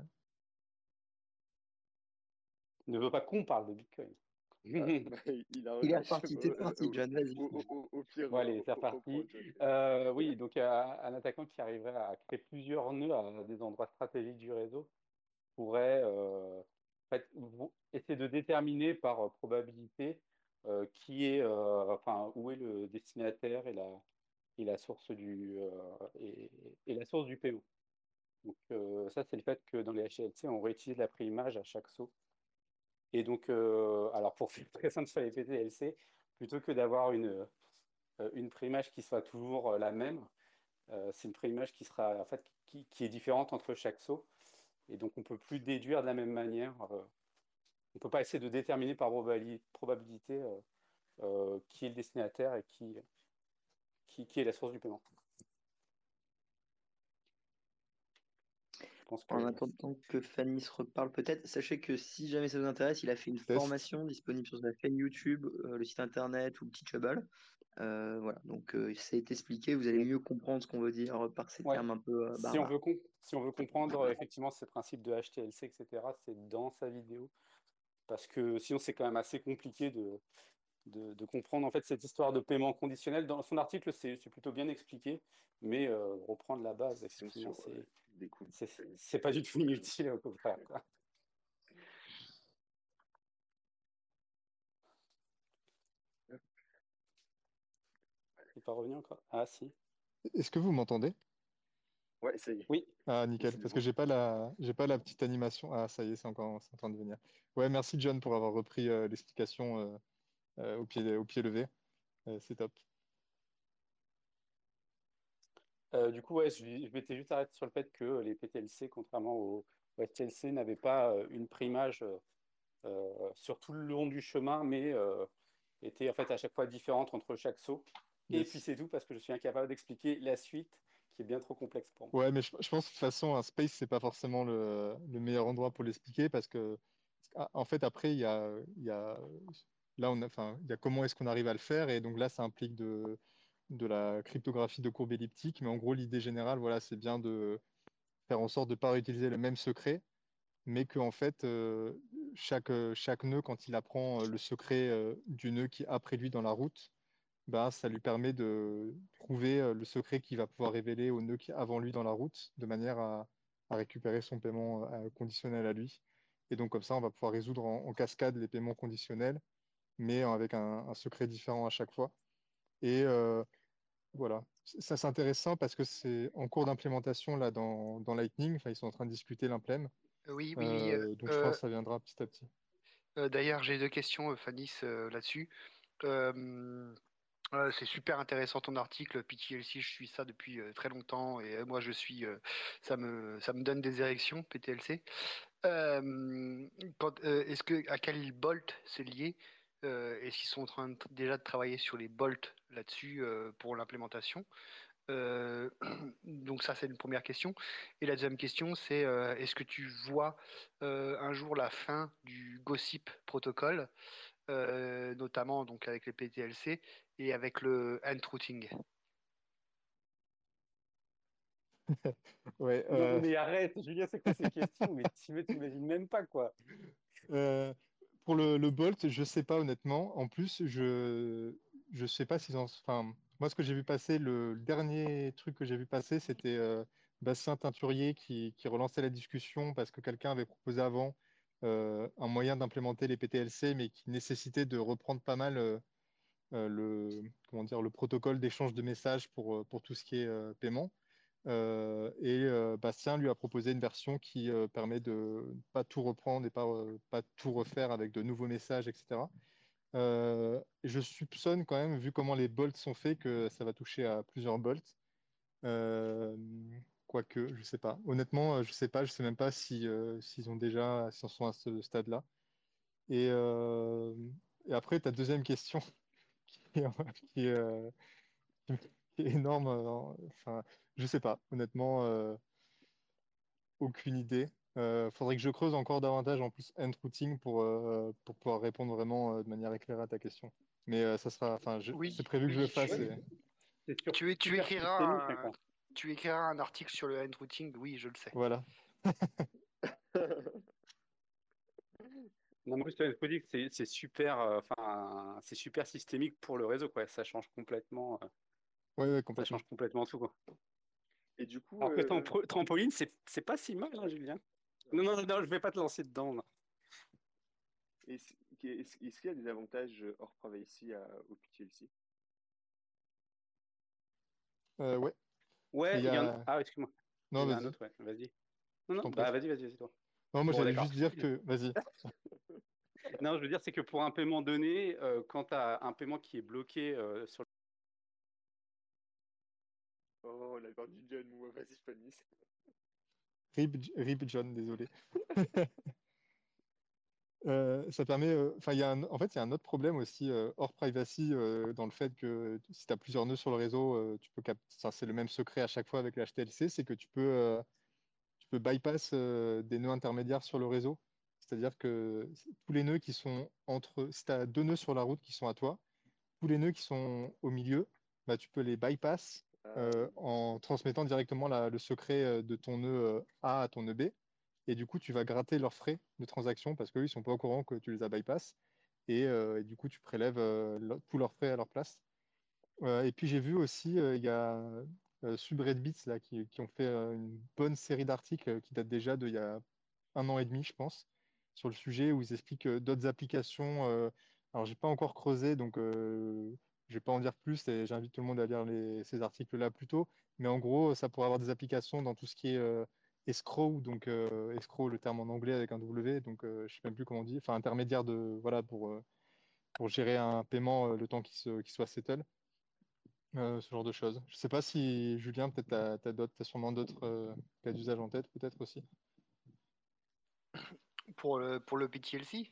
Ne veut pas qu'on parle de Bitcoin. Ah, *laughs* bah, il a Il est reparti, t'es parti, John, vas-y. Au, au- au- au pire, Bon, allez, c'est reparti. Euh, oui, donc euh, un attaquant qui arriverait à créer plusieurs nœuds à des endroits stratégiques du réseau pourrait euh, en fait, vous- essayer de déterminer par euh, probabilité euh, qui est, euh, enfin, où est le destinataire et la, source du, euh, et, la source du PO. Donc euh, ça, c'est le fait que dans les HLC, on réutilise la préimage à chaque saut. Et donc, euh, alors pour faire très simple sur les PTLC, plutôt que d'avoir une, euh, une préimage qui soit toujours euh, la même, euh, c'est une préimage qui en fait qui, est différente entre chaque saut. Et donc, on ne peut plus déduire de la même manière. euh, on ne peut pas essayer de déterminer par probabili- probabilité euh, euh, qui est le destinataire et qui, qui, qui est la source du paiement. Je pense que En attendant que Fanny se reparle peut-être, sachez que si jamais ça vous intéresse, il a fait une Test. formation disponible sur sa chaîne YouTube, euh, le site internet ou le Teachable. Euh, voilà, donc euh, c'est expliqué, vous allez mieux comprendre ce qu'on veut dire par ces Ouais. termes un peu euh, Si on veut, si on veut comprendre euh, effectivement ces principes de HTLC, etc., c'est dans sa vidéo. Parce que sinon, c'est quand même assez compliqué de, de, de comprendre en fait cette histoire de paiement conditionnel. Dans son article, c'est c'est plutôt bien expliqué, mais euh, reprendre la base, c'est pas du tout inutile, au contraire. quoi. Pas revenu encore? Ah, si. Est-ce que vous m'entendez? Ouais, ça y est. Oui. Ah, nickel, parce que j'ai pas la, j'ai pas la petite animation. Ah, ça y est, c'est encore, c'est en train de venir. Ouais, merci John pour avoir repris euh, l'explication euh, euh, au pied, au pied levé. Euh, c'est top. Euh, du coup, ouais, je, je m'étais juste arrêté sur le fait que les PTLC, contrairement aux, aux STLC, n'avaient pas euh, une primage sur tout le long du chemin, mais euh, étaient en fait à chaque fois différentes entre chaque saut. Et puis c'est tout parce que je suis incapable d'expliquer la suite bien trop complexe pour moi. Ouais, mais je, je pense que de toute façon, un space, c'est pas forcément le, le meilleur endroit pour l'expliquer parce que, ah, en fait, après, il y a, y a, là, on a, enfin, il y a comment est-ce qu'on arrive à le faire et donc là, ça implique de, de la cryptographie de courbe elliptique. Mais en gros, l'idée générale, voilà, c'est bien de faire en sorte de ne pas réutiliser le même secret, mais que, en fait, euh, chaque, chaque nœud, quand il apprend le secret euh, du nœud qui est après lui dans la route, bah, ça lui permet de trouver euh, le secret qu'il va pouvoir révéler au nœud qui est avant lui dans la route, de manière à, à récupérer son paiement euh, conditionnel à lui. Et donc comme ça, on va pouvoir résoudre en, en cascade les paiements conditionnels, mais avec un, un secret différent à chaque fois. Et euh, voilà, ça c'est intéressant parce que c'est en cours d'implémentation là dans, dans Lightning. Enfin, ils sont en train de discuter l'implème. Euh, Oui, oui, euh, Euh, donc je euh, pense que ça viendra petit à petit. euh, d'ailleurs, j'ai deux questions, euh, Fanis, euh, là-dessus. Euh, c'est super intéressant ton article, PTLC, je suis ça depuis euh, très longtemps et euh, moi je suis, euh, ça me, donne des érections, PTLC. Est-ce que à quel bolt c'est lié? Est-ce qu'ils sont en train déjà de travailler sur les bolts là-dessus pour l'implémentation? *clears throat* Donc ça, c'est une première question. Et la deuxième question, c'est est-ce que tu vois un jour la fin du Gossip protocole, euh, notamment donc avec les PTLC et avec le hand routing? *laughs* Ouais, Non, euh, mais arrête, Julien, c'est quoi ces questions? Mais tu t'imagines même pas quoi. Euh, pour le, le Bolt, je sais pas honnêtement. En plus, je je sais pas s'ils en. Enfin, moi, ce que j'ai vu passer, le, le dernier truc que j'ai vu passer, c'était euh, Bastien Teinturier qui, qui relançait la discussion parce que quelqu'un avait proposé avant euh, un moyen d'implémenter les PTLC, mais qui nécessitait de reprendre pas mal euh, euh, le, comment dire, le protocole d'échange de messages pour, pour tout ce qui est paiement. Et Bastien lui a proposé une version qui permet de pas tout reprendre et pas, pas tout refaire avec de nouveaux messages, etc. Je soupçonne quand même, vu comment les bolts sont faits, que ça va toucher à plusieurs bolts. Quoique, je sais pas. Honnêtement, euh, je sais pas. Je sais même pas si euh, s'ils ont déjà, s'ils en sont à ce stade-là. Et, euh, et après, ta deuxième question, *laughs* qui est, qui est, euh, qui est énorme. euh, Enfin, je sais pas. Honnêtement, euh, aucune idée. Euh, faudrait que je creuse encore davantage en plus end routing pour, euh, pour pouvoir répondre vraiment euh, de manière éclairée à ta question. Mais euh, ça sera, enfin, je- Oui, c'est prévu que je le fasse. tu- et- C'est sûr. Tu, tu super écriras systémique, un, hein, quoi. Tu écriras un article sur le hand routing, oui, je le sais. Voilà. *laughs* Non, moi, je te dis que c'est super, euh, enfin, c'est super systémique pour le réseau, quoi. Ça change complètement, euh, Ouais, ouais, ça complètement. change complètement tout, quoi. Et du coup, Alors que euh, trampo- trampoline, c'est pas si mal, hein, Julien. Non, non, non, je vais pas te lancer dedans. là. est-ce qu'il y a des avantages euh, hors privacy à, au PTLC? Euh, ouais. Ouais, Il il y y en a... Ah, excuse-moi. Il y Non, en a un vas-y, autre, ouais. Vas-y. Non, je non, bah vas-y, vas-y, vas-y, toi. Non, moi Bon, j'allais juste dire que... Vas-y. *laughs* *laughs* Non, je veux dire, c'est que pour un paiement donné, euh, quand tu as un paiement qui est bloqué euh, sur Oh, on a perdu John, moi, vas-y, Fanny. Rip, Rip John, désolé. *laughs* Euh, ça permet, euh, enfin, il y a un- en fait, il y a un autre problème aussi euh, hors privacy euh, dans le fait que si tu as plusieurs nœuds sur le réseau, tu peux cap- ça, c'est le même secret à chaque fois avec l'HTLC, c'est que tu peux, tu peux bypass des nœuds intermédiaires sur le réseau. C'est-à-dire que tous les nœuds qui sont entre, si tu as deux nœuds sur la route qui sont à toi, tous les nœuds qui sont au milieu, bah, tu peux les bypass euh, en transmettant directement la- le secret euh, de ton nœud euh, A à ton nœud B. Et du coup, tu vas gratter leurs frais de transaction parce qu'eux, ils sont pas au courant que tu les as bypass. Et, euh, du coup, tu prélèves euh, tous leurs frais à leur place. Euh, et puis, j'ai vu aussi, il y a euh, Subreddit là, qui, ont fait une bonne série d'articles qui datent déjà d'il y a un an et demi, je pense, sur le sujet où ils expliquent d'autres applications. alors, j'ai pas encore creusé, donc euh, je vais pas en dire plus et j'invite tout le monde à lire ces articles-là plutôt. Mais en gros, ça pourrait avoir des applications dans tout ce qui est escrow, donc euh, escrow, le terme en anglais avec un W, donc euh, je sais même plus comment on dit, enfin intermédiaire de, voilà, pour, euh, pour gérer un paiement euh, le temps qu'il se, soit settle. Euh, ce genre de choses. Je sais pas si Julien, peut-être t'as, d'autres, t'as sûrement d'autres euh, cas d'usage en tête, peut-être aussi. Pour le, pour le PTLC,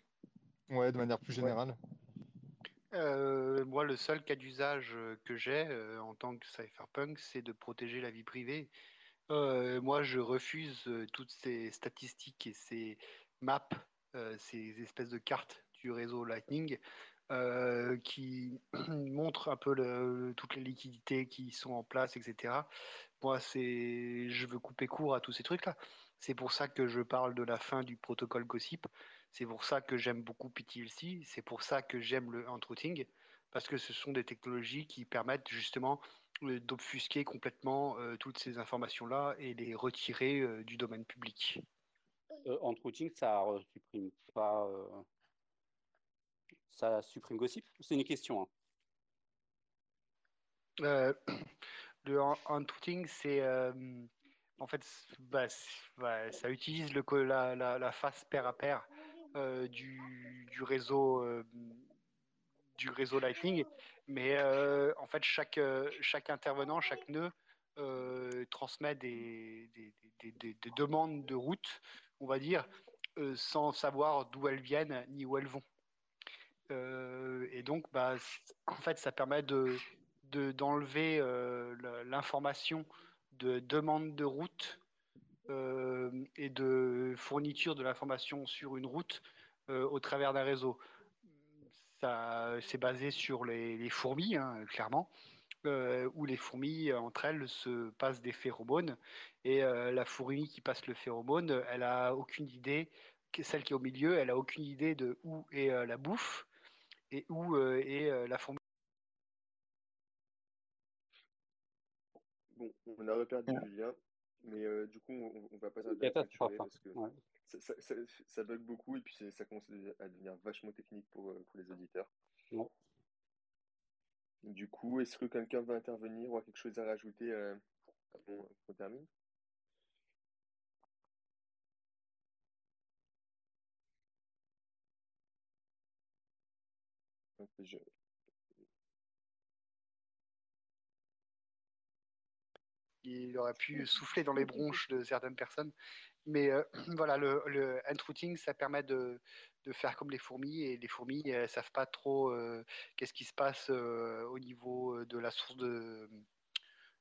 Ouais, de manière plus générale. euh, moi, le seul cas d'usage euh, que j'ai euh, en tant que cypherpunk, c'est de protéger la vie privée. Euh, moi, je refuse euh, toutes ces statistiques et ces maps, euh, ces espèces de cartes du réseau Lightning qui *clears throat* montrent un peu le- toutes les liquidités qui sont en place, etc. Moi, je veux couper court à tous ces trucs-là. C'est pour ça que je parle de la fin du protocole Gossip. C'est pour ça que j'aime beaucoup PTLC. C'est pour ça que j'aime le hand-routing, parce que ce sont des technologies qui permettent justement d'obfusquer complètement euh, toutes ces informations-là et les retirer euh, du domaine public. Euh, routing, ça euh, supprime pas. euh, Ça supprime Gossip? C'est une question. hein. Euh, *coughs* le hand-routing, c'est euh, en fait, bah, bah, ça utilise le, la, la, la face pair à pair euh, du, du réseau euh, du réseau Lightning, mais euh, en fait chaque euh, chaque intervenant, chaque nœud euh, transmet des, des, des- des- des demandes de route, on va dire, sans savoir d'où elles viennent ni où elles vont. Et donc, bah, en fait, ça permet de, de- d'enlever euh, l'information de demande de route et de fourniture de l'information sur une route au travers d'un réseau. C'est basé sur les, les fourmis, hein, clairement, euh, où les fourmis, euh, entre elles, se passent des phéromones. Et euh, la fourmi qui passe le phéromone, elle a aucune idée, que- celle qui est au milieu, elle a aucune idée de où est euh, la bouffe et où euh, est euh, la fourmi. Bon, on a reperdu Julien. Mais euh, du coup, on, on va pas tarder à hein. parce que Ouais. ça, ça, ça, ça bug beaucoup et puis ça commence à devenir vachement technique pour, euh, pour les auditeurs. Ouais. Du coup, est-ce que quelqu'un veut intervenir ou a quelque chose à rajouter euh, avant qu'on termine? Je- Il aurait pu souffler dans les bronches de certaines personnes. Mais euh, *clears throat* voilà, le, le hand routing, ça permet de, de faire comme les fourmis. Et les fourmis, elles savent pas trop euh, qu'est-ce qui se passe euh, au niveau de la source de,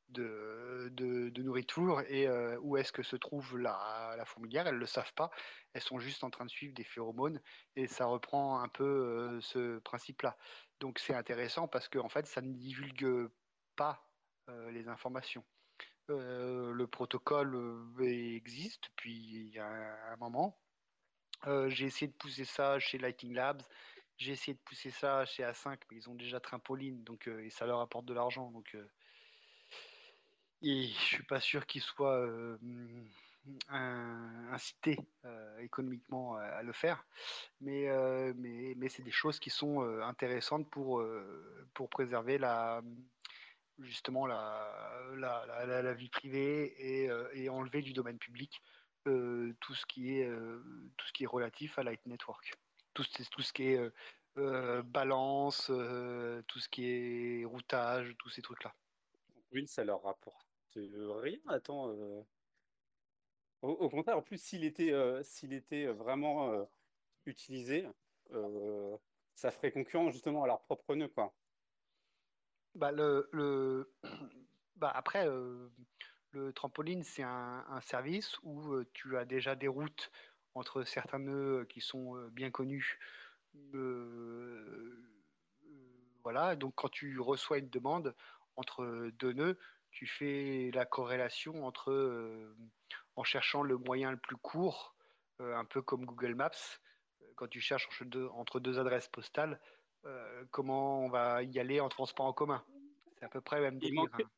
de, de, de nourriture et où est-ce que se trouve la, la fourmilière. Elles ne le savent pas. Elles sont juste en train de suivre des phéromones. Et ça reprend un peu ce principe-là. Donc c'est intéressant parce qu'en en fait, ça ne divulgue pas les informations. Euh, le protocole euh, existe depuis un, moment. Euh, j'ai essayé de pousser ça chez Lighting Labs. J'ai essayé de pousser ça chez A5, mais ils ont déjà Trampoline, donc et ça leur apporte de l'argent. Donc, et je suis pas sûr qu'ils soient incités économiquement à, le faire. Mais, c'est des choses qui sont intéressantes pour préserver la, justement la, la, la, vie privée et, euh, enlever du domaine public euh, tout, ce qui est, euh, tout ce qui est relatif à Light Network. Tout, ce- tout ce qui est balance, tout ce qui est routage, tous ces trucs-là. Trampoline, ça leur rapporte rien. Attends. Au, contraire, en plus, s'il était, était vraiment utilisé, ça ferait concurrence justement à leur propre nœud, quoi. Bah, le, le... *clears throat* Bah, après, euh, le trampoline, c'est un, service où euh, tu as déjà des routes entre certains nœuds qui sont euh, bien connus. Euh, euh, voilà, donc quand tu reçois une demande entre deux nœuds, tu fais la corrélation entre, euh, en cherchant le moyen le plus court, euh, un peu comme Google Maps, quand tu cherches entre deux, entre deux adresses postales, euh, comment on va y aller en transport en commun? C'est à peu près le même Il délire. manque, hein.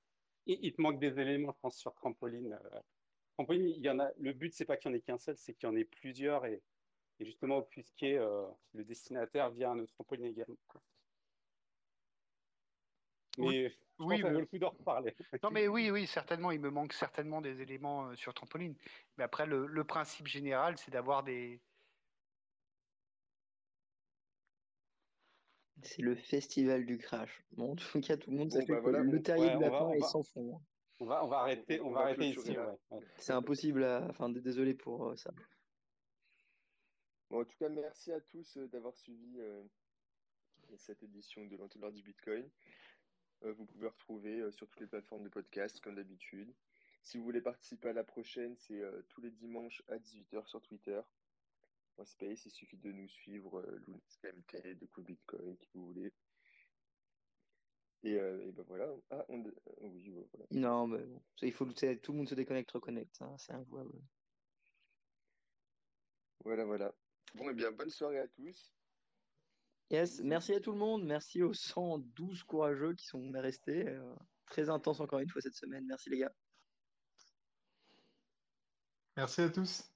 il, il te manque des éléments, je pense, sur Trampoline. Euh, Trampoline, il y en a, le but, c'est pas qu'il y en ait qu'un seul, c'est qu'il y en ait plusieurs et, et justement offusquer euh, le destinataire via un autre trampoline également. quoi. Oui, je oui, mais- vaut le coup d'en reparler. Non, mais oui, oui, certainement, il me manque certainement des éléments euh, sur trampoline. Mais après, le, le principe général, c'est d'avoir des. C'est le festival du crash. Bon, en tout cas, tout le monde Bon, bah que voilà, le terrier Ouais, lapin on est va, sans fond. hein. on va, on va arrêter, on, va va arrêter ici. là. ouais, ouais. C'est impossible à... Enfin, désolé pour euh, ça. Bon, en tout cas, merci à tous euh, d'avoir suivi euh, cette édition de l'entonnoir du Bitcoin. Euh, vous pouvez retrouver euh, sur toutes les plateformes de podcast, comme d'habitude. Si vous voulez participer à la prochaine, c'est euh, tous les dimanches à 18h sur Twitter. En Space, il suffit de nous suivre, euh, Lunex KMT, de Cool Bitcoin, qui vous voulez. Et, euh, et ben voilà. Ah, on... euh, oui, voilà. Non, mais bon, il faut tout le monde se déconnecte, reconnecte. hein, c'est injouable. Voilà, voilà. Bon, et bien, bonne soirée à tous. Yes, merci à tout le monde. Merci aux 112 courageux qui sont restés. euh, très intense encore une fois cette semaine. Merci les gars. Merci à tous.